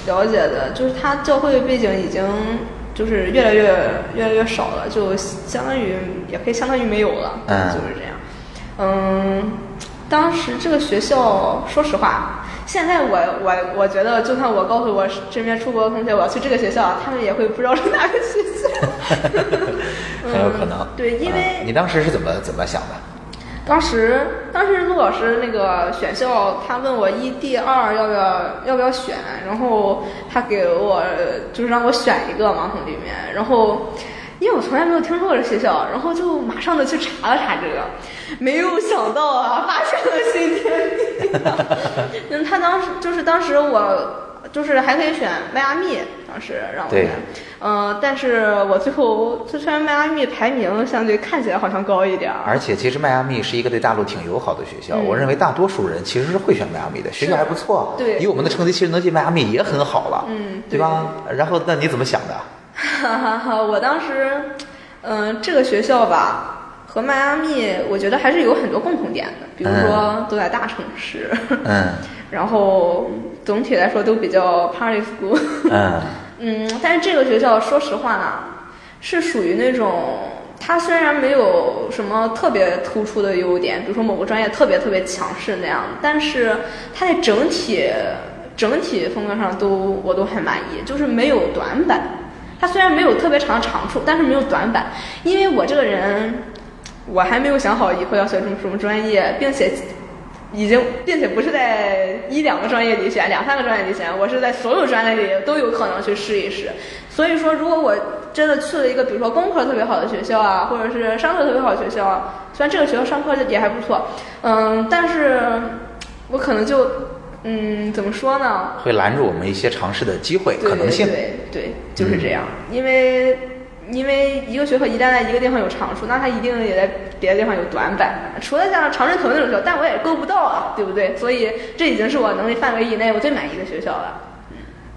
了解的，就是它教会背景已经就是越来越越来越少了，就相当于也可以相当于没有了，嗯就是这样。嗯，当时这个学校，说实话，现在我我我觉得，就算我告诉我身边出国的同学我要去这个学校，他们也会不知道是哪个学校。[LAUGHS] 很有可能。嗯对因为嗯你当时是怎么怎么想的？当时，当时陆老师那个选校，他问我一 D 二要不要要不要选，然后他给我就是让我选一个嘛从里面，然后因为我从来没有听说过这学校，然后就马上的去查了查这个，[LAUGHS] 没有想到啊，发现了新天地。嗯，他当时就是当时我就是还可以选迈阿密，当时让我对选，嗯、但是我最后就虽然迈阿密排名相对看起来好像高一点儿，而且其实迈阿密是一个对大陆挺友好的学校，嗯我认为大多数人其实是会选迈阿密的，学校还不错。对以我们的成绩，其实能进迈阿密也很好了，嗯对吧？然后那你怎么想的？哈哈哈，我当时，嗯、这个学校吧，和迈阿密，我觉得还是有很多共同点的，比如说都在大城市，嗯。[LAUGHS] 然后总体来说都比较 party school，嗯。[LAUGHS] 嗯，但是这个学校说实话呢，是属于那种，它虽然没有什么特别突出的优点，比如说某个专业特别特别强势那样，但是它的整体整体风格上都我都很满意，就是没有短板。它虽然没有特别长的长处，但是没有短板，因为我这个人，我还没有想好以后要学什么什么专业，并且。已经，并且不是在一两个专业里选，两三个专业里选，我是在所有专业里都有可能去试一试。所以说，如果我真的去了一个，比如说工科特别好的学校啊，或者是商科特别好的学校，虽然这个学校商科也还不错，嗯，但是我可能就，嗯，怎么说呢？会拦住我们一些尝试的机会可能性。对对，就是这样，因为。因为一个学科一旦在一个地方有长处，那它一定也在别的地方有短板。除了像长春藤那种学校，但我也够不到啊，对不对？所以这已经是我能力范围以内我最满意的学校了。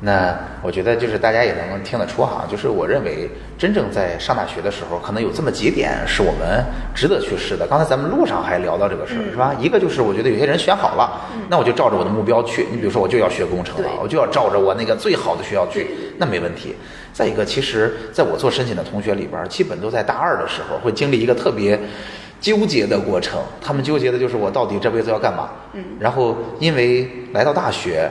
那我觉得就是大家也能听得出哈，就是我认为真正在上大学的时候，可能有这么几点是我们值得去试的。刚才咱们路上还聊到这个事儿，是吧？一个就是我觉得有些人选好了，那我就照着我的目标去。你比如说，我就要学工程了，我就要照着我那个最好的学校去，那没问题。再一个，其实在我做申请的同学里边，基本都在大二的时候会经历一个特别纠结的过程。他们纠结的就是我到底这辈子要干嘛？嗯。然后因为来到大学。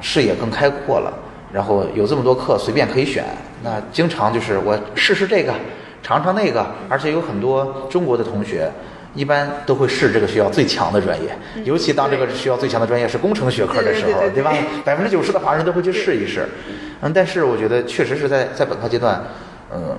视野更开阔了，然后有这么多课随便可以选，那经常就是我试试这个，尝尝那个，而且有很多中国的同学，一般都会试这个学校最强的专业，尤其当这个学校最强的专业是工程学科的时候，对吧？百分之九十的华人都会去试一试，嗯，但是我觉得确实是在在本科阶段，嗯，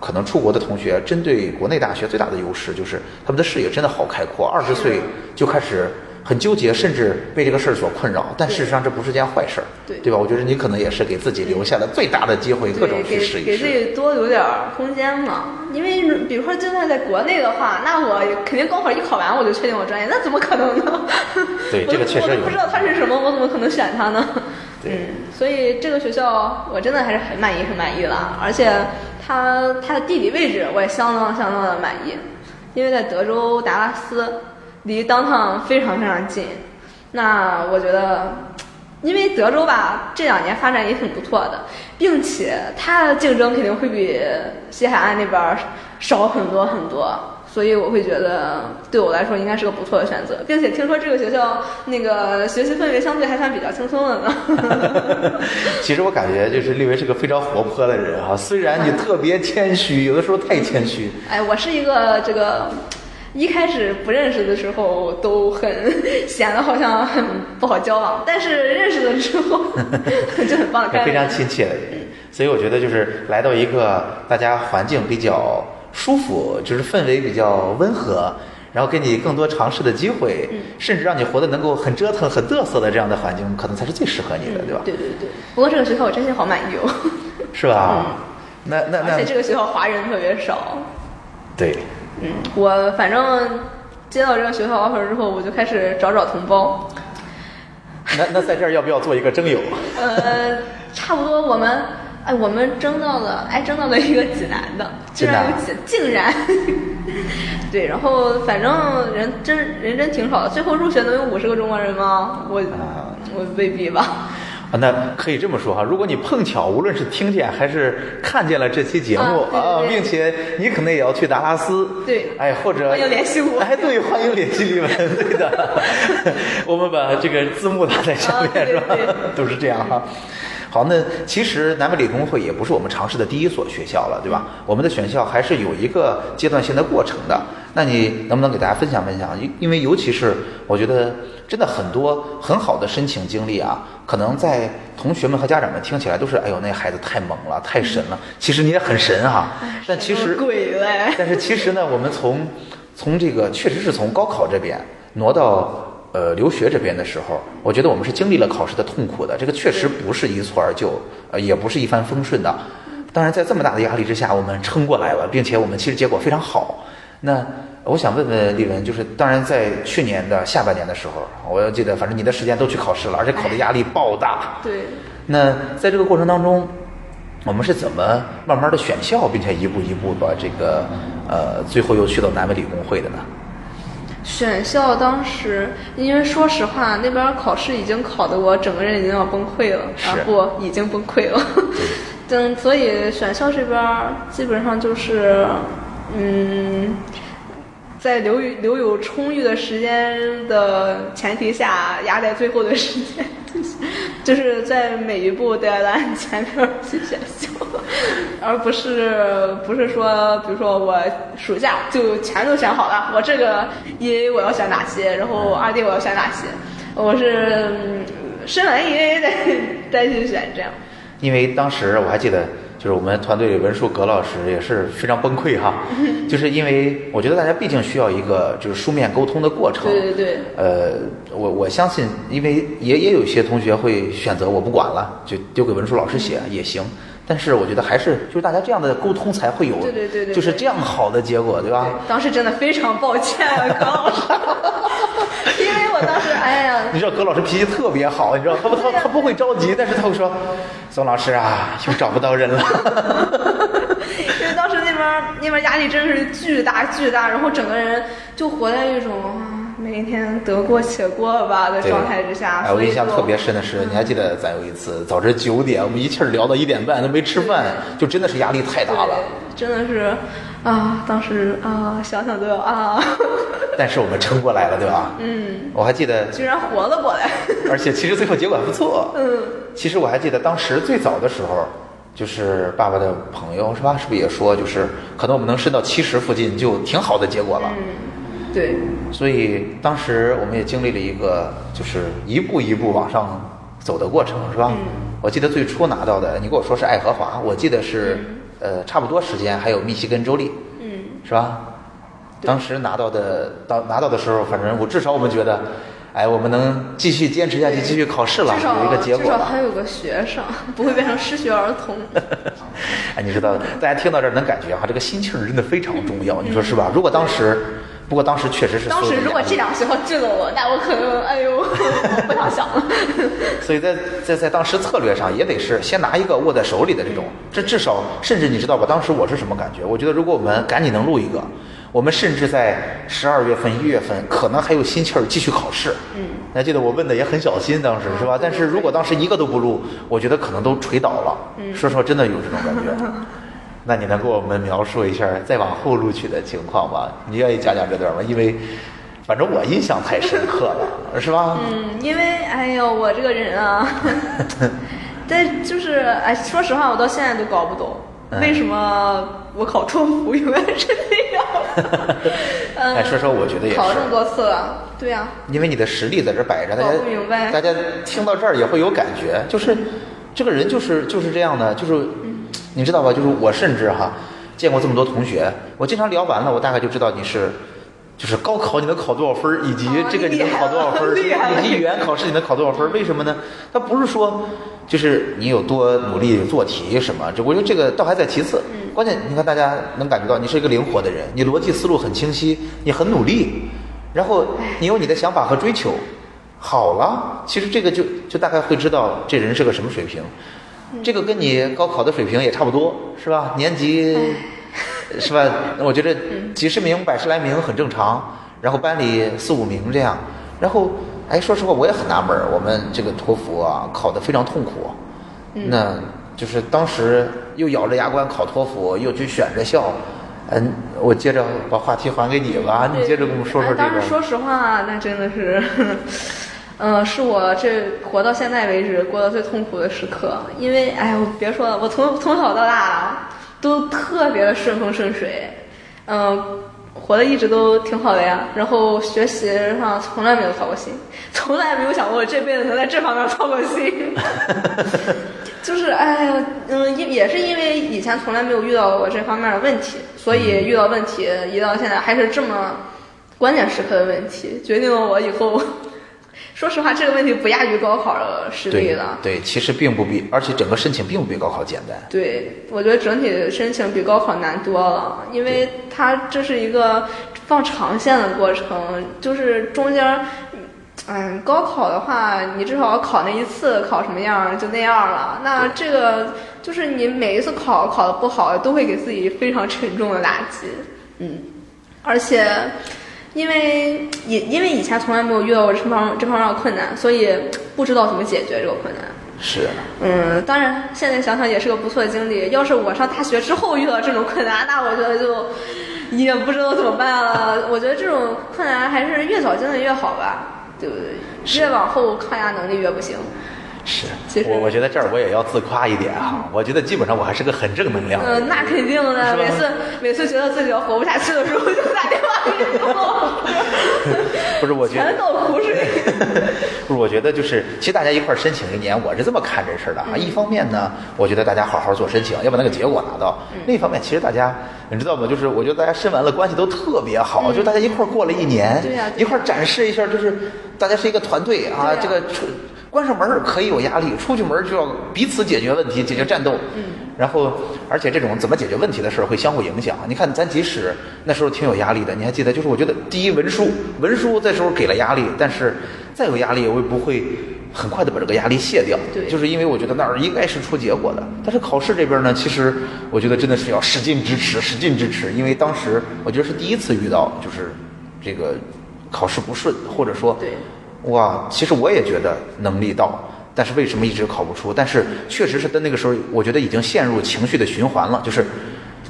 可能出国的同学针对国内大学最大的优势就是他们的视野真的好开阔，二十岁就开始。很纠结，甚至被这个事儿所困扰，但事实上这不是件坏事儿，对对吧？我觉得你可能也是给自己留下了最大的机会，各种去试一试，给自己多留点空间嘛。因为比如说，就算在国内的话，那我肯定高考一考完我就确定我专业，那怎么可能呢？[LAUGHS] 对，这个确实有不知道它是什么，我怎么可能选它呢？嗯，所以这个学校我真的还是很满意，很满意了。而且它它的地理位置我也相当相当的满意，因为在德州达拉斯。离当趟非常非常近，那我觉得，因为德州吧这两年发展也挺不错的，并且它的竞争肯定会比西海岸那边少很多很多，所以我会觉得对我来说应该是个不错的选择，并且听说这个学校那个学习氛围相对还算比较轻松的呢。[LAUGHS] 其实我感觉就是立维是个非常活泼的人啊，虽然你特别谦虚，有的时候太谦虚。哎，我是一个这个。一开始不认识的时候都很 [LAUGHS] 显得好像很不好交往，但是认识了之后 [LAUGHS] 就很棒，非常亲切的人。所以我觉得就是来到一个大家环境比较舒服，就是氛围比较温和，然后给你更多尝试的机会，甚至让你活得能够很折腾、很嘚瑟的这样的环境，可能才是最适合你的，对吧？对对对。不过这个学校我真心好满意哦。是吧？那那那。而且这个学校华人特别少。对。嗯，我反正接到这个学校 offer 之后，我就开始找找同胞。那那在这儿要不要做一个征友？[LAUGHS] 呃，差不多，我们哎，我们征到了，哎，征到了一个济南的，竟然有济，竟然，[LAUGHS] 对，然后反正人真人真挺少的，最后入学能有五十个中国人吗？我我未必吧。啊，那可以这么说哈，如果你碰巧无论是听见还是看见了这期节目啊，并且你可能也要去达拉斯，对，哎，或者欢迎联系我，哎，对，欢迎联系你们，对的，[LAUGHS] 我们把这个字幕打在下面是吧？都是这样哈。好，那其实南北理工会也不是我们尝试的第一所学校了，对吧？我们的选校还是有一个阶段性的过程的。那你能不能给大家分享分享？因因为尤其是我觉得真的很多很好的申请经历啊，可能在同学们和家长们听起来都是，哎呦，那孩子太猛了，太神了。其实你也很神哈，但其实鬼嘞。但是其实呢，我们从从这个确实是从高考这边挪到。呃，留学这边的时候，我觉得我们是经历了考试的痛苦的，这个确实不是一蹴而就，呃，也不是一帆风顺的。当然，在这么大的压力之下，我们撑过来了，并且我们其实结果非常好。那我想问问丽文，就是当然在去年的下半年的时候，我要记得反正你的时间都去考试了，而且考的压力爆大。对。那在这个过程当中，我们是怎么慢慢的选校，并且一步一步把这个呃，最后又去到南美理工会的呢？选校当时，因为说实话，那边考试已经考得我整个人已经要崩溃了啊！不，已经崩溃了。嗯，[LAUGHS] 所以选校这边基本上就是，嗯，在留有留有充裕的时间的前提下，压在最后的时间，就是在每一步都要在前面去选修，而不是不是说，比如说我暑假就全都选好了，我这个一 A 我要选哪些，然后二 D 我要选哪些，我是嗯申完一 A 再再去选这样。因为当时我还记得，就是我们团队文书葛老师也是非常崩溃哈，[LAUGHS] 就是因为我觉得大家毕竟需要一个就是书面沟通的过程。对对对。呃，我我相信，因为也也有一些同学会选择我不管了，就丢给文书老师写也行。但是我觉得还是就是大家这样的沟通才会有，对对对对就是这样好的结果，对吧？当时真的非常抱歉啊，葛老师，[LAUGHS] 因为我当时，哎呀，你知道葛老师脾气特别好，你知道他不他他不会着急，但是他会说，宋老师啊，又找不到人了。[LAUGHS] 因为当时那边那边压力真是巨大巨大，然后整个人就活在一种啊每天得过且过吧的状态之下，哎，我印象特别深的是，你还记得咱有一次早晨九点，我们一气儿聊到一点半都没吃饭，就真的是压力太大了。真的是啊，当时啊想想都要啊，[LAUGHS] 但是我们撑过来了，对吧？嗯，我还记得，居然活了过来，[LAUGHS] 而且其实最后结果还不错。嗯，其实我还记得当时最早的时候，就是爸爸的朋友是吧？是不是也说，就是可能我们能升到七十附近就挺好的结果了。嗯对，所以当时我们也经历了一个就是一步一步往上走的过程，是吧？我记得最初拿到的，你跟我说是爱荷华，我记得是、呃差不多时间还有密西根州立，嗯，是吧？当时拿到的到拿到的时候，反正我至少我们觉得，哎，我们能继续坚持下去，继续考试了，有一个结果至。少还有个学生，不会变成失学儿童。[LAUGHS] 哎，你知道，大家听到这儿能感觉哈，这个心气儿真的非常重要，你说是吧？如果当时，不过当时确实是当时如果这两个学校拒了我，那我可能哎呦 [LAUGHS] 不想想了。所以在在在当时策略上也得是先拿一个握在手里的这种，这至少甚至你知道吧？当时我是什么感觉？我觉得如果我们赶紧能录一个，我们甚至在十二月份、一月份可能还有心气儿继续考试。嗯，你还记得我问的也很小心，当时是吧？但是如果当时一个都不录，我觉得可能都垂倒了。嗯说实话，真的有这种感觉。那你能给我们描述一下再往后录取的情况吗？你愿意讲讲这段吗？因为反正我印象太深刻了，是吧？嗯，因为哎呦，我这个人啊，[LAUGHS] 但就是哎，说实话，我到现在都搞不懂。嗯为什么我考托福永远是那样？嗯哎说说我觉得也是考这么多次了，对呀、因为你的实力在这摆着，大家不明白大家听到这儿也会有感觉，就是这个人就是就是这样的，就是你知道吧？就是我甚至哈见过这么多同学，我经常聊完了，我大概就知道你是。就是高考你能考多少分儿，以及啊这个你能考多少分以及语言考试你能考多少分儿？为什么呢？他不是说就是你有多努力做题什么，这我觉得这个倒还在其次。嗯关键你看大家能感觉到你是一个灵活的人，你逻辑思路很清晰，你很努力，然后你有你的想法和追求，好了，其实这个就就大概会知道这人是个什么水平。这个跟你高考的水平也差不多，是吧？年级 [LAUGHS] 是吧？我觉得几十名、百十来名很正常，然后班里四五名这样，然后哎，说实话我也很纳闷儿，我们这个托福啊考得非常痛苦，那就是当时又咬着牙关考托福，又去选着校。嗯，我接着把话题还给你吧，你接着跟我们说说这个哎当时。说实话，那真的是，嗯、是我这活到现在为止过得最痛苦的时刻。因为，哎，我别说了，我从从小到大都特别的顺风顺水，嗯、活的一直都挺好的呀。然后学习上从来没有操过心，从来没有想过我这辈子能在这方面操过心。[LAUGHS] 就是哎呀，嗯，也也是因为以前从来没有遇到过这方面的问题，所以遇到问题一到现在还是这么关键时刻的问题，决定了我以后。说实话，这个问题不亚于高考的实力了。对，其实并不比，而且整个申请并不比高考简单。对，我觉得整体申请比高考难多了，因为它这是一个放长线的过程，就是中间儿，嗯，高考的话，你至少考那一次考什么样儿就那样儿了。那这个就是你每一次考考的不好，都会给自己非常沉重的打击，嗯，而且。因为以因为以前从来没有遇到过这方这方面的困难，所以不知道怎么解决这个困难。是，嗯，当然现在想想也是个不错的经历。要是我上大学之后遇到这种困难，那我觉得就也不知道怎么办了。我觉得这种困难还是越早经历越好吧，对不对？越往后抗压能力越不行。是我我觉得这儿我也要自夸一点哈，我觉得基本上我还是个很正能量。嗯，那肯定的。每次每次觉得自己要活不下去的时候，就打电话给我，[LAUGHS] 不是，我觉得全倒苦水。不是，我觉得就是，其实大家一块儿申请一年，我是这么看这事儿的啊。嗯一方面呢，我觉得大家好好做申请，要把那个结果拿到；嗯另一方面，其实大家你知道吗？就是我觉得大家申完了，关系都特别好，就大家一块儿过了一年，嗯对呀一块儿展示一下，就是大家是一个团队啊。这个出关上门儿可以有压力，出去门儿就要彼此解决问题，解决战斗。嗯。然后，而且这种怎么解决问题的事儿会相互影响。你看，咱即使那时候挺有压力的，你还记得？就是我觉得第一文书，文书那时候给了压力，但是再有压力，我也不会很快的把这个压力卸掉。对就是因为我觉得那儿应该是出结果的。但是考试这边呢，其实我觉得真的是要使劲支持，使劲支持，因为当时我觉得是第一次遇到，就是这个考试不顺，或者说对哇，其实我也觉得能力到，但是为什么一直考不出？但是确实是在那个时候，我觉得已经陷入情绪的循环了，就是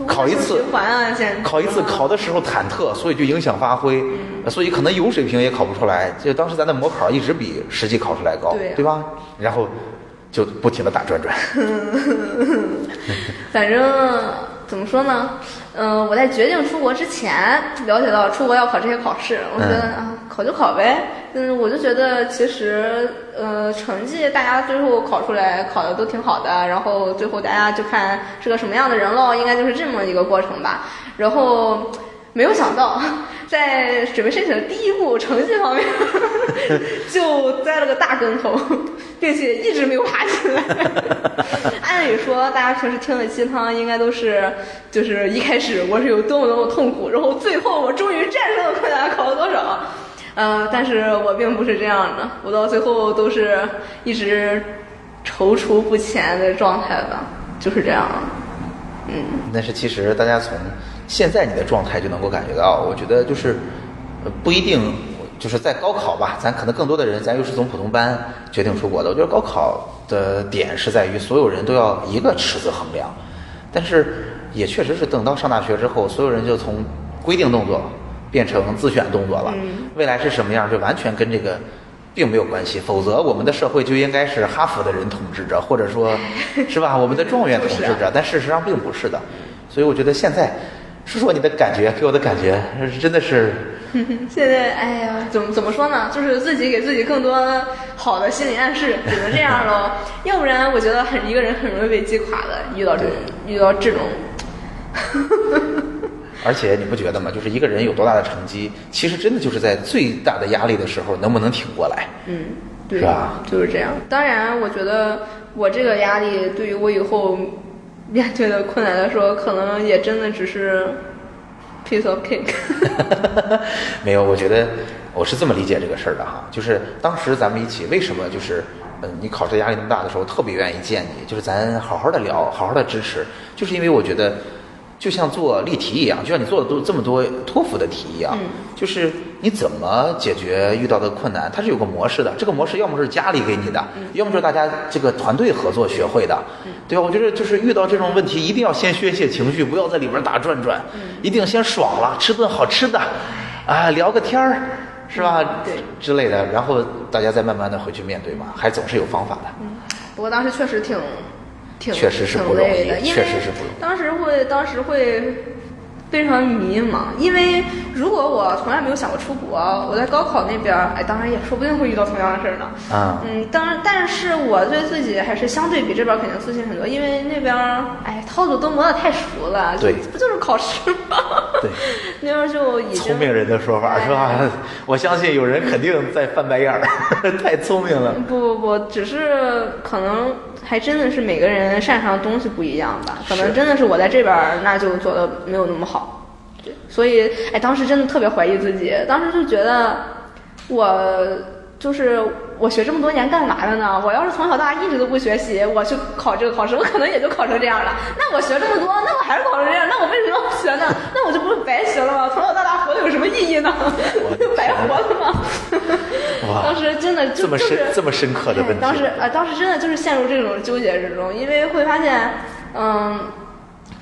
考一次循环啊，现在考一次考的时候忐忑，所以就影响发挥，嗯所以可能有水平也考不出来。就当时咱的模考一直比实际考出来高，对啊吧？然后就不停的打转转。[LAUGHS] [LAUGHS] 反正怎么说呢？嗯、我在决定出国之前了解到出国要考这些考试，我觉得、嗯啊，考就考呗。嗯，我就觉得其实呃，成绩大家最后考出来考的都挺好的，然后最后大家就看是个什么样的人喽，应该就是这么一个过程吧。然后没有想到，[LAUGHS] 在准备申请的第一步成绩方面 [LAUGHS] 就栽了个大跟头，[LAUGHS] 并且一直没有爬起来。按理说，大家平时听的鸡汤应该都是，就是一开始我是有多么多么痛苦，然后最后我终于战胜了困难，考了多少。呃，但是我并不是这样的，我到最后都是一直踌躇不前的状态吧，就是这样。嗯，但是其实大家从现在你的状态就能够感觉到，我觉得就是呃不一定就是在高考吧，咱可能更多的人咱又是从普通班决定出国的。我觉得高考的点是在于所有人都要一个尺子衡量，但是也确实是等到上大学之后，所有人就从规定动作变成自选动作了。嗯未来是什么样，就完全跟这个。并没有关系，否则我们的社会就应该是哈佛的人统治着，或者说，[LAUGHS] 是吧？我们的状元统治就是着，但事实上并不是的。所以我觉得现在，说说你的感觉，给我的感觉真的是，[LAUGHS] 现在哎呀，怎么怎么说呢？就是自己给自己更多好的心理暗示，[LAUGHS] 只能这样喽。要不然，我觉得很一个人很容易被击垮的。遇到这种遇到这种，[LAUGHS] 而且你不觉得吗？就是一个人有多大的成绩，其实真的就是在最大的压力的时候能不能挺过来。嗯，对，是吧就是这样。当然，我觉得我这个压力对于我以后面对的困难的时候，可能也真的只是 piece of cake。[LAUGHS] 没有，我觉得我是这么理解这个事儿的哈，就是当时咱们一起为什么就是，嗯，你考试压力那么大的时候，特别愿意见你，就是咱好好的聊，好好的支持，就是因为我觉得。就像做例题一样，就像你做的都这么多托福的题一样，嗯就是你怎么解决遇到的困难，它是有个模式的。这个模式要么是家里给你的，要么就是大家这个团队合作学会的，对吧？我觉得就是遇到这种问题，一定要先宣泄情绪，不要在里边打转转，一定先爽了，吃顿好吃的，啊，聊个天儿，是吧？对之类的，然后大家再慢慢的回去面对嘛，还总是有方法的。嗯不过当时确实挺，挺确实是挺不容易累的，因为确实是不容易当时会，当时会非常迷茫，因为如果我从来没有想过出国，我在高考那边儿，哎，当然也说不定会遇到同样的事儿呢。啊嗯，当然，但是我对自己还是相对比这边儿肯定自信很多，因为那边儿，哎，套路都磨得太熟了，就对不就是考试吗？对，[LAUGHS] 那边儿就已经聪明人的说法是吧？我相信有人肯定在翻白眼儿，[LAUGHS] 太聪明了。不不不，只是可能还真的是每个人擅长的东西不一样吧，可能真的是我在这边儿那就做的没有那么好。对，所以哎，当时真的特别怀疑自己，当时就觉得我就是我学这么多年干嘛的呢？我要是从小到大一直都不学习，我去考这个考试，我可能也就考成这样了。那我学这么多，那我还是考成这样，那我为什么要学呢？那我就不是白学了吗？从小到大活的有什么意义呢？[LAUGHS] 活了吗？哇当时真的就这么就是深这么深刻的问题哎当时啊，当时真的就是陷入这种纠结之中，因为会发现，嗯，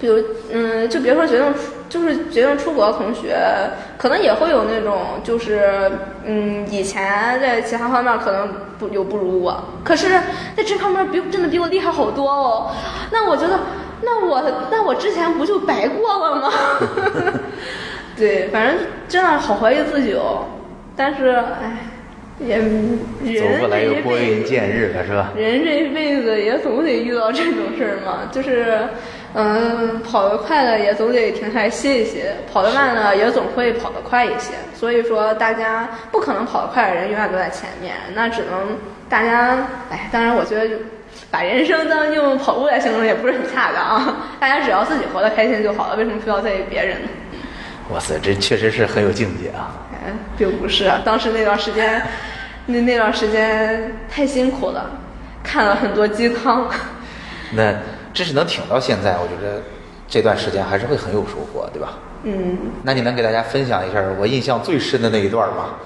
比如嗯，就别说决定出，就是决定出国的同学，可能也会有那种就是嗯，以前在其他方面可能不有不如我，可是在这方面比真的比我厉害好多哦。那我觉得，那我那我之前不就白过了吗？[LAUGHS] 对，反正真的好怀疑自己哦。但是，哎，也人走过来这一又拨云辈子见日了，是吧？人这一辈子也总得遇到这种事儿嘛，就是，嗯，跑得快的也总得停下来歇一歇，跑得慢的也总会跑得快一些。所以说，大家不可能跑得快的人永远都在前面，那只能大家，哎，当然我觉得就把人生当用跑步来形容也不是很恰当啊。大家只要自己活得开心就好了，为什么非要在意别人呢？哇塞，这确实是很有境界啊！哎，并不是啊，当时那段时间，[LAUGHS] 那那段时间太辛苦了，看了很多鸡汤。那真是能挺到现在，我觉得这段时间还是会很有收获，对吧？嗯，那你能给大家分享一下我印象最深的那一段吗？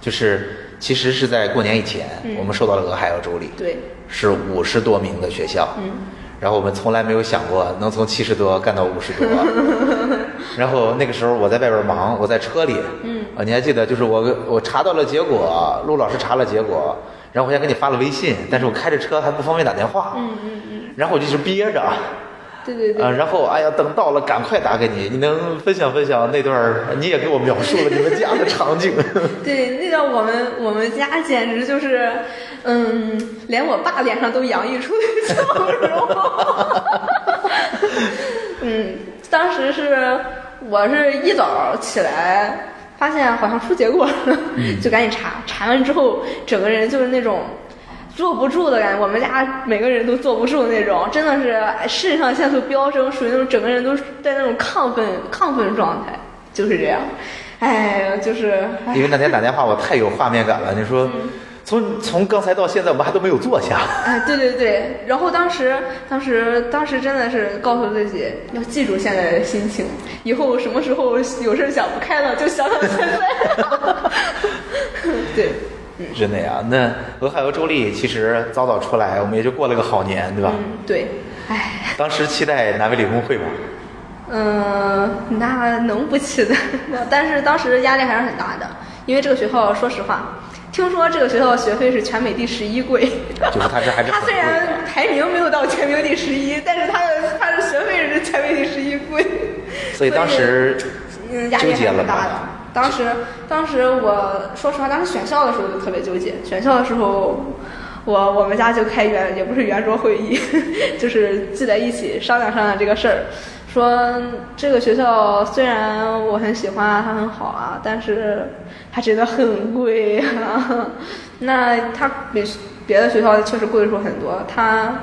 就是其实是在过年以前，我们受到了俄亥俄州里，对，是五十多名的学校，嗯，然后我们从来没有想过能从七十多干到五十多，[LAUGHS] 然后那个时候我在外边忙，我在车里，嗯。啊，你还记得就是我我查到了结果，陆老师查了结果，然后我先给你发了微信，但是我开着车还不方便打电话，嗯嗯嗯，然后我就一直憋着，对对对，啊，然后哎呀，等到了赶快打给你，你能分享分享那段儿，你也给我描述了你们家的场景。[LAUGHS] 对，那段我们我们家简直就是，嗯，连我爸脸上都洋溢出笑容。[LAUGHS] 嗯，当时是我是一早起来，发现好像出结果了，就赶紧查，查完之后整个人就是那种。坐不住的感觉，我们家每个人都坐不住那种，真的是肾上腺素飙升，属于那种整个人都在那种亢奋亢奋状态，就是这样。哎呀，就是哎。因为那天打电话我太有画面感了，你说从从刚才到现在我们还都没有坐下，哎，对对对，然后当时，当时，当时真的是告诉自己要记住现在的心情，以后什么时候有事想不开了，就想想现在。[LAUGHS] 对，真的呀。那俄亥俄州立其实早早出来，我们也就过了个好年，对吧？嗯，对，哎，当时期待南威理工会吗？嗯，那能不期待？[LAUGHS] 但是当时压力还是很大的，因为这个学校，说实话，听说这个学校学费是全美第十一贵。[LAUGHS] 就是它这还是 [LAUGHS] 它虽。然排名没有到全美第十一，但是他的他的学费是全美第十一贵。所以当时嗯，压力纠结了还是很大的吗。当时，当时我说实话，当时选校的时候就特别纠结。选校的时候，我我们家就开圆，也不是圆桌会议，[LAUGHS] 就是聚在一起商量商量这个事儿。说这个学校虽然我很喜欢啊，它很好啊，但是它真的很贵啊。[LAUGHS] 那它比别的学校确实贵出很多。它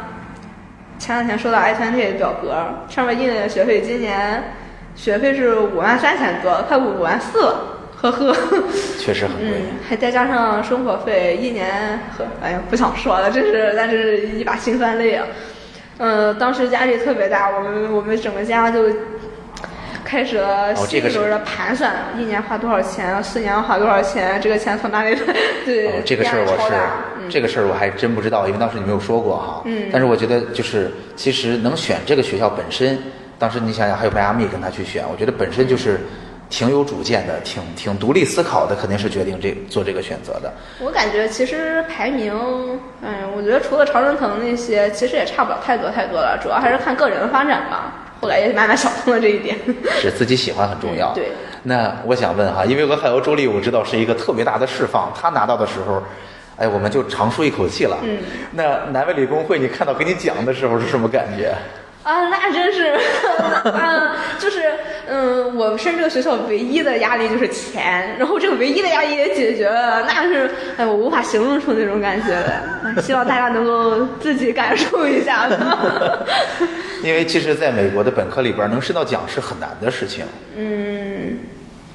前两天收到 i 团 t 的表格，上面印的学费，今年学费是五万三千多，快五万四了，呵呵。[LAUGHS] 确实很贵。嗯，还再加上生活费，一年呵，哎呀，不想说了，真是，[LAUGHS] 但是一把辛酸泪啊。嗯，当时压力特别大，我们我们整个家就开始了哦这个是细一轮的盘算，一年花多少钱，四年花多少钱，这个钱从哪里来？[LAUGHS] 对，哦，这个事儿我是这个事儿我还真不知道，因为当时你没有说过哈。嗯但是我觉得就是其实能选这个学校本身，当时你想想还有迈阿密跟他去选，我觉得本身就是挺有主见的，挺挺独立思考的，肯定是决定这做这个选择的。我感觉其实排名，嗯，我觉得除了常春藤那些，其实也差不了太多太多了，主要还是看个人的发展吧。后来也慢慢想通了这一点。[LAUGHS] 是自己喜欢很重要。对。那我想问哈，因为俄亥俄州立我知道是一个特别大的释放，他拿到的时候，哎，我们就长舒一口气了。嗯。那南威理工会，你看到给你讲的时候是什么感觉？啊，那真是，啊，[LAUGHS] 就是，嗯，我升这个学校唯一的压力就是钱，然后这个唯一的压力也解决了，那是，哎，我无法形容出那种感觉来，哎希望大家能够自己感受一下吧。[LAUGHS] 因为其实在美国的本科里边，能升到奖是很难的事情嗯，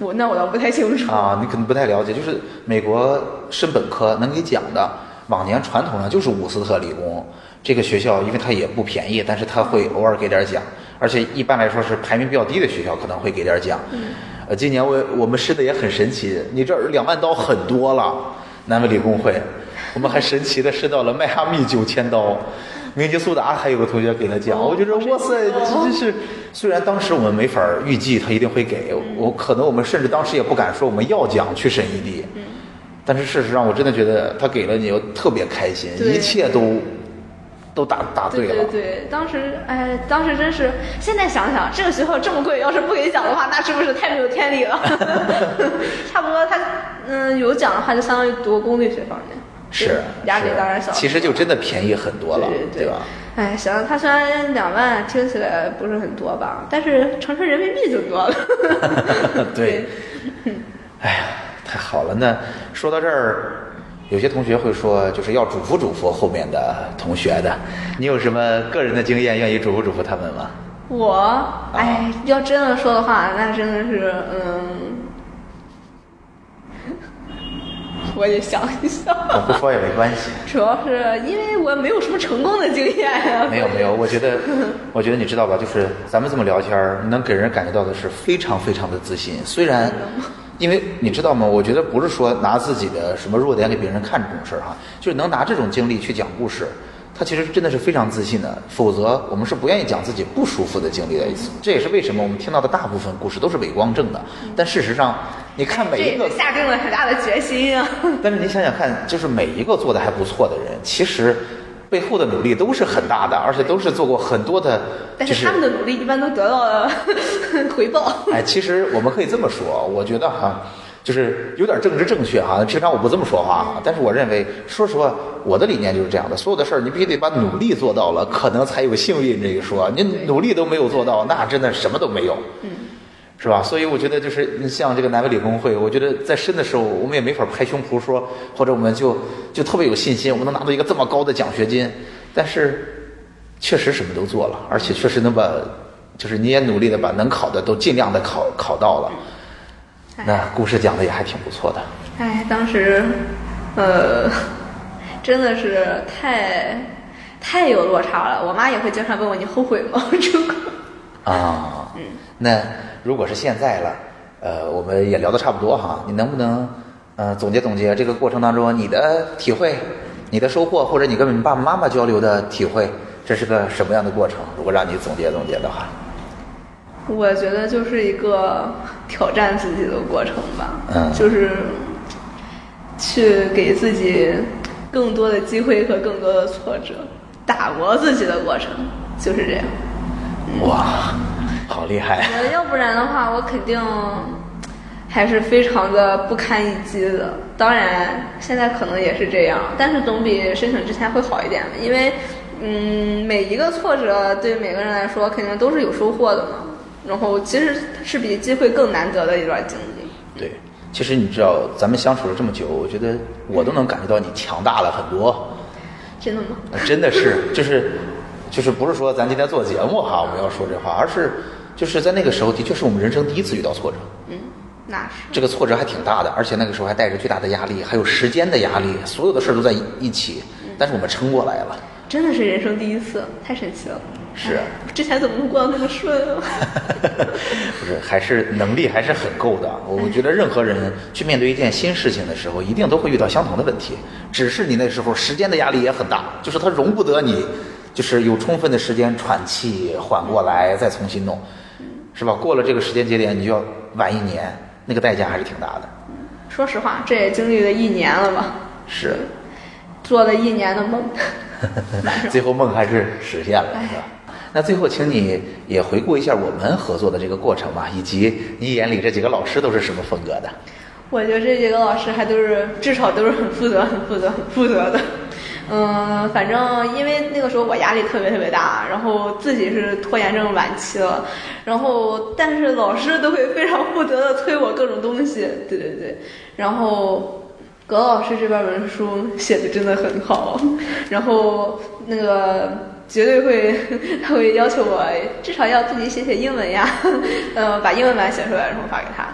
我那我倒不太清楚。啊，你可能不太了解。就是美国升本科能给奖的，往年传统上就是伍斯特理工这个学校，因为它也不便宜，但是它会偶尔给点奖，而且一般来说是排名比较低的学校可能会给点奖。呃，今年我我们申的也很神奇，你这两万刀很多了，南美理工会，我们还神奇的申到了迈阿密九千刀。明尼苏达还有个同学给他奖，我觉得哇塞，真是，虽然当时我们没法预计他一定会给我，可能我们甚至当时也不敢说我们要奖去审一地，但是事实上我真的觉得他给了你，我特别开心，一切都都答答对了。对对，当时哎，当时真是，现在想想，这个学校这么贵，要是不给奖的话，那是不是太没有天理了？[LAUGHS] 差不多他嗯有奖的话，就相当于读公立学校呢，是，压力当然小。其实就真的便宜很多了，对对吧？哎，行，他虽然两万听起来不是很多吧，但是乘成人民币就多了。[LAUGHS] [LAUGHS] 对，哎呀，太好了！那说到这儿，有些同学会说，就是要嘱咐嘱咐后面的同学的。你有什么个人的经验愿意嘱咐嘱咐他们吗？我，哎，要真的说的话，那真的是，嗯，[LAUGHS] 我也想一想。我不说也没关系。主要是因为我没有什么成功的经验呀。没有没有，我觉得，我觉得你知道吧？就是咱们这么聊天儿，能给人感觉到的是非常非常的自信。虽然，因为你知道吗？我觉得不是说拿自己的什么弱点给别人看这种事儿哈，就是能拿这种经历去讲故事，他其实真的是非常自信的。否则，我们是不愿意讲自己不舒服的经历的。这也是为什么我们听到的大部分故事都是伪光正的。但事实上，你看每一个下定了很大的决心啊。但是你想想看，就是每一个做的还不错的人，其实背后的努力都是很大的，而且都是做过很多的，但是他们的努力一般都得到了回报。[LAUGHS] 哎，其实我们可以这么说，我觉得哈，就是有点政治正确哈。平常我不这么说话，但是我认为，说实话，我的理念就是这样的：所有的事儿，你必须得把努力做到了，可能才有幸运这一说。你努力都没有做到，那真的什么都没有。嗯。是吧？所以我觉得就是像这个南北理工会，我觉得在申的时候，我们也没法拍胸脯说，或者我们就就特别有信心，我们能拿到一个这么高的奖学金。但是确实什么都做了，而且确实能把，就是你也努力的把能考的都尽量的考考到了。那故事讲的也还挺不错的。哎，当时，呃，[LAUGHS] 真的是太太有落差了。我妈也会经常问我：“你后悔吗？”这个。啊，嗯，那如果是现在了，呃，我们也聊得差不多哈，你能不能呃总结总结这个过程当中你的体会、你的收获，或者你跟你爸爸妈妈交流的体会，这是个什么样的过程？如果让你总结总结的话，我觉得就是一个挑战自己的过程吧，嗯。就是去给自己更多的机会和更多的挫折，打磨自己的过程，就是这样。哇，好厉害！我要不然的话，我肯定还是非常的不堪一击的。当然，现在可能也是这样，但是总比申请之前会好一点，因为嗯，每一个挫折对每个人来说肯定都是有收获的嘛。然后其实是比机会更难得的一段经历。对，其实你知道，咱们相处了这么久，我觉得我都能感觉到你强大了很多。真的吗？呃真的是，就是，就是不是说咱今天做节目哈，我们要说这话，而是就是在那个时候，的确是我们人生第一次遇到挫折，嗯，那是。这个挫折还挺大的，而且那个时候还带着巨大的压力，还有时间的压力，所有的事儿都在一一起，但是我们撑过来了。真的是人生第一次，太神奇了。是哎之前怎么能过得那么顺啊？[LAUGHS] 不是，还是能力还是很够的。我觉得任何人去面对一件新事情的时候，一定都会遇到相同的问题，只是你那时候时间的压力也很大，就是它容不得你，就是有充分的时间喘气、缓过来，再重新弄，是吧？过了这个时间节点，你就要晚一年，那个代价还是挺大的。说实话，这也经历了一年了吧？是，做了一年的梦。[LAUGHS] 最后梦还是实现了，是吧？那最后，请你也回顾一下我们合作的这个过程吧，以及你眼里这几个老师都是什么风格的？我觉得这几个老师还都是至少都是很负责、很负责、很负责的。嗯，反正因为那个时候我压力特别特别大，然后自己是拖延症晚期了，然后但是老师都会非常负责的催我各种东西，对对对，然后葛老师这边文书写的真的很好，[LAUGHS] 然后那个绝对会他会要求我至少要自己写写英文呀，[LAUGHS] 呃，把英文版写出来然后发给他。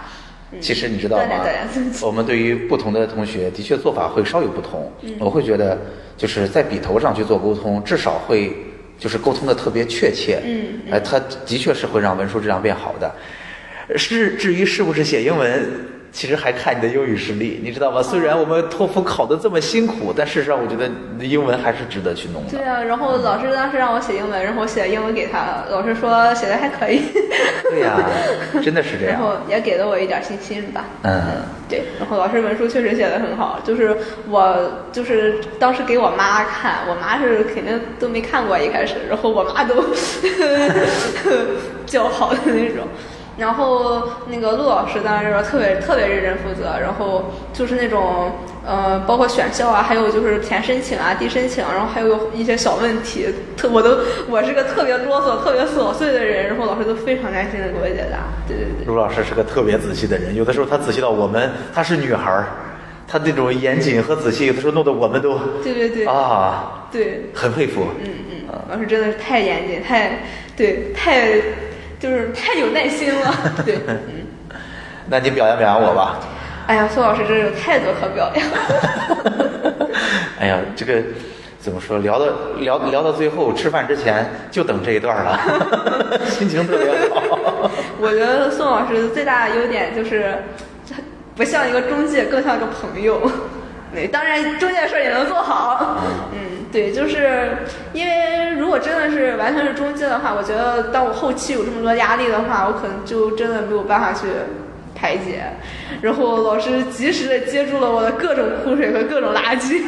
其实你知道吗？我们对于不同的同学，的确做法会稍有不同。我会觉得，就是在笔头上去做沟通，至少会就是沟通的特别确切。嗯哎，它的确是会让文书质量变好的。是至于是不是写英文，其实还看你的英语实力，你知道吗？虽然我们托福考得这么辛苦，但事实上我觉得你的英文还是值得去弄的。对啊，然后老师当时让我写英文，然后我写英文给他，老师说写的还可以，[LAUGHS] 对呀、真的是这样然后。也给了我一点信心吧。嗯，对，然后老师文书确实写的很好，就是我就是当时给我妈看，我妈是肯定都没看过一开始，然后我妈都 [LAUGHS] 叫好的那种。然后那个陆老师当时特别特别认真负责，然后就是那种呃，包括选校啊，还有就是填申请啊、递申请，然后还有一些小问题，特我都 [LAUGHS] 我是个特别啰嗦、特别琐碎的人，然后老师都非常耐心的给我解答。对对对。陆老师是个特别仔细的人，有的时候他仔细到我们，她是女孩儿，她那种严谨和仔细，有的时候弄得我们都对对对，啊，对，很佩服。嗯嗯，老师真的是太严谨，太对，太就是太有耐心了。[LAUGHS] 对，嗯，[LAUGHS] 那你表扬表扬我吧。哎呀，宋老师真是有太多可表扬。[LAUGHS] 哎呀，这个怎么说？聊到聊聊到最后，吃饭之前就等这一段了，心情特别好。我觉得宋老师最大的优点就是，他不像一个中介，更像一个朋友。对，当然中介的事儿也能做好。嗯，对，就是因为如果真的是完全是中介的话，我觉得当我后期有这么多压力的话，我可能就真的没有办法去排解。然后老师及时的接住了我的各种苦水和各种垃圾。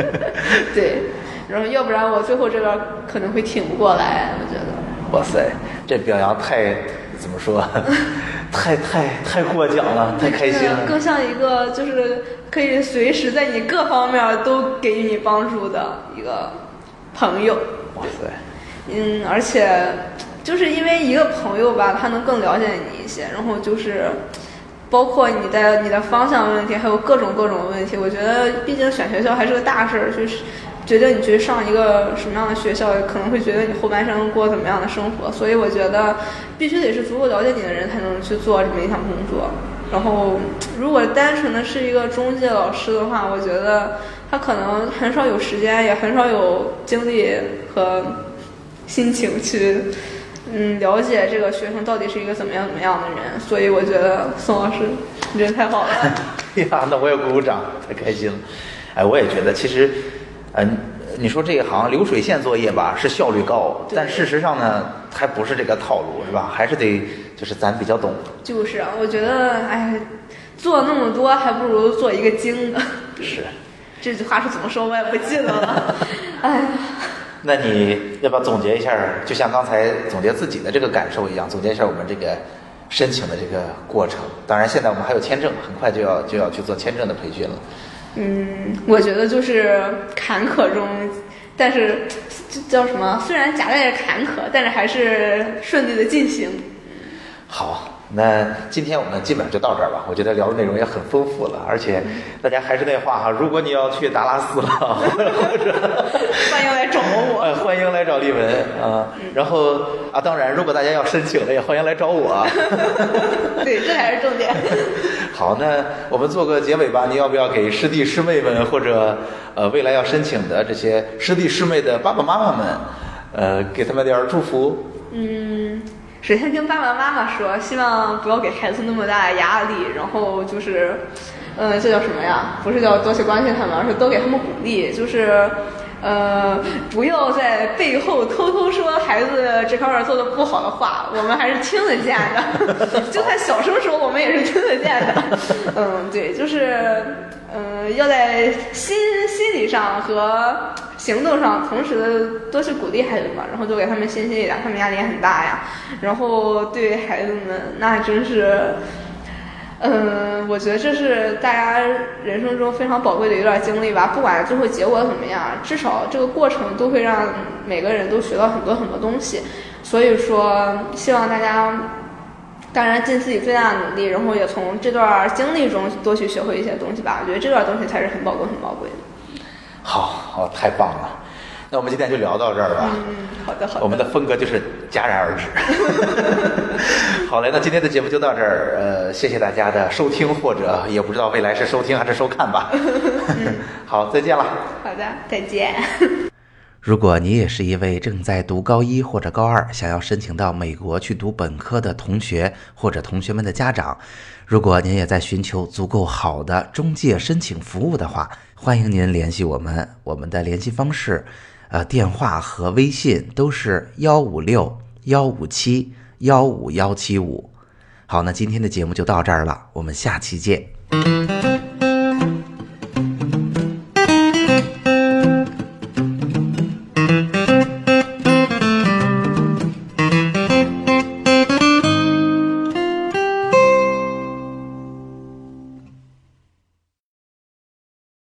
[LAUGHS] 对，然后要不然我最后这边可能会挺不过来，我觉得。哇塞，这表扬太怎么说？[LAUGHS] 太太太过奖了，太开心了。[LAUGHS] 更像一个就是可以随时在你各方面都给予你帮助的一个朋友。哇塞，嗯，而且就是因为一个朋友吧，他能更了解你一些，然后就是包括你的你的方向问题，还有各种各种问题。我觉得，毕竟选学校还是个大事儿，就是决定你去上一个什么样的学校，可能会决定你后半生过怎么样的生活。所以我觉得，必须得是足够了解你的人才能去做这么一项工作。然后，如果单纯的是一个中介老师的话，我觉得他可能很少有时间，也很少有精力和心情去，嗯，了解这个学生到底是一个怎么样怎么样的人。所以我觉得宋老师，你真的太好了。[LAUGHS] 哎呀，那我也鼓鼓掌，太开心了。哎，我也觉得，其实，嗯、你说这一行流水线作业吧，是效率高，但事实上呢，还不是这个套路，是吧？还是得就是咱比较懂。就是啊，我觉得，哎，做那么多，还不如做一个精的。是。[LAUGHS] 这句话是怎么说，我也不记得了。[LAUGHS] 哎呀，那你要不要总结一下，就像刚才总结自己的这个感受一样，总结一下我们这个申请的这个过程？当然，现在我们还有签证，很快就要就要去做签证的培训了。嗯，我觉得就是坎坷中，但是这叫什么？虽然夹带着坎坷，但是还是顺利的进行。好，那今天我们基本上就到这儿吧。我觉得聊的内容也很丰富了，而且大家还是那话哈，如果你要去达拉斯了，[LAUGHS] 或者欢迎来找我。呃，[LAUGHS] 欢迎来找丽文啊。然后啊，当然，如果大家要申请了，也欢迎来找我。[LAUGHS] 对，这才是重点。好，那我们做个结尾吧。你要不要给师弟师妹们，或者呃未来要申请的这些师弟师妹的爸爸妈妈们，呃，给他们点儿祝福？嗯，首先跟爸爸妈妈说，希望不要给孩子那么大的压力，然后就是，嗯，这叫什么呀？不是叫多去关心他们，而是多给他们鼓励，就是。呃，不要在背后偷偷说孩子这方面做的不好的话，我们还是听得见的。[LAUGHS] 就算小声说，我们也是听得见的。嗯，对，就是，嗯、要在心心理上和行动上同时的多去鼓励孩子嘛，然后多给他们信心一点，他们压力也很大呀。然后对孩子们，那真是。嗯，我觉得这是大家人生中非常宝贵的一段经历吧。不管最后结果怎么样，至少这个过程都会让每个人都学到很多很多东西。所以说，希望大家当然尽自己最大的努力，然后也从这段经历中多去学会一些东西吧。我觉得这段东西才是很宝贵、很宝贵的。好，好，太棒了。那我们今天就聊到这儿吧。嗯，好的，好的。我们的风格就是戛然而止。[LAUGHS] 好嘞，那今天的节目就到这儿。呃，谢谢大家的收听，或者也不知道未来是收听还是收看吧。[LAUGHS] 好，再见了。好的，再见。如果你也是一位正在读高一或者高二，想要申请到美国去读本科的同学，或者同学们的家长，如果您也在寻求足够好的中介申请服务的话，欢迎您联系我们。我们的联系方式，呃，电话和微信都是幺五六幺五七幺五幺七五。好，那今天的节目就到这儿了，我们下期见。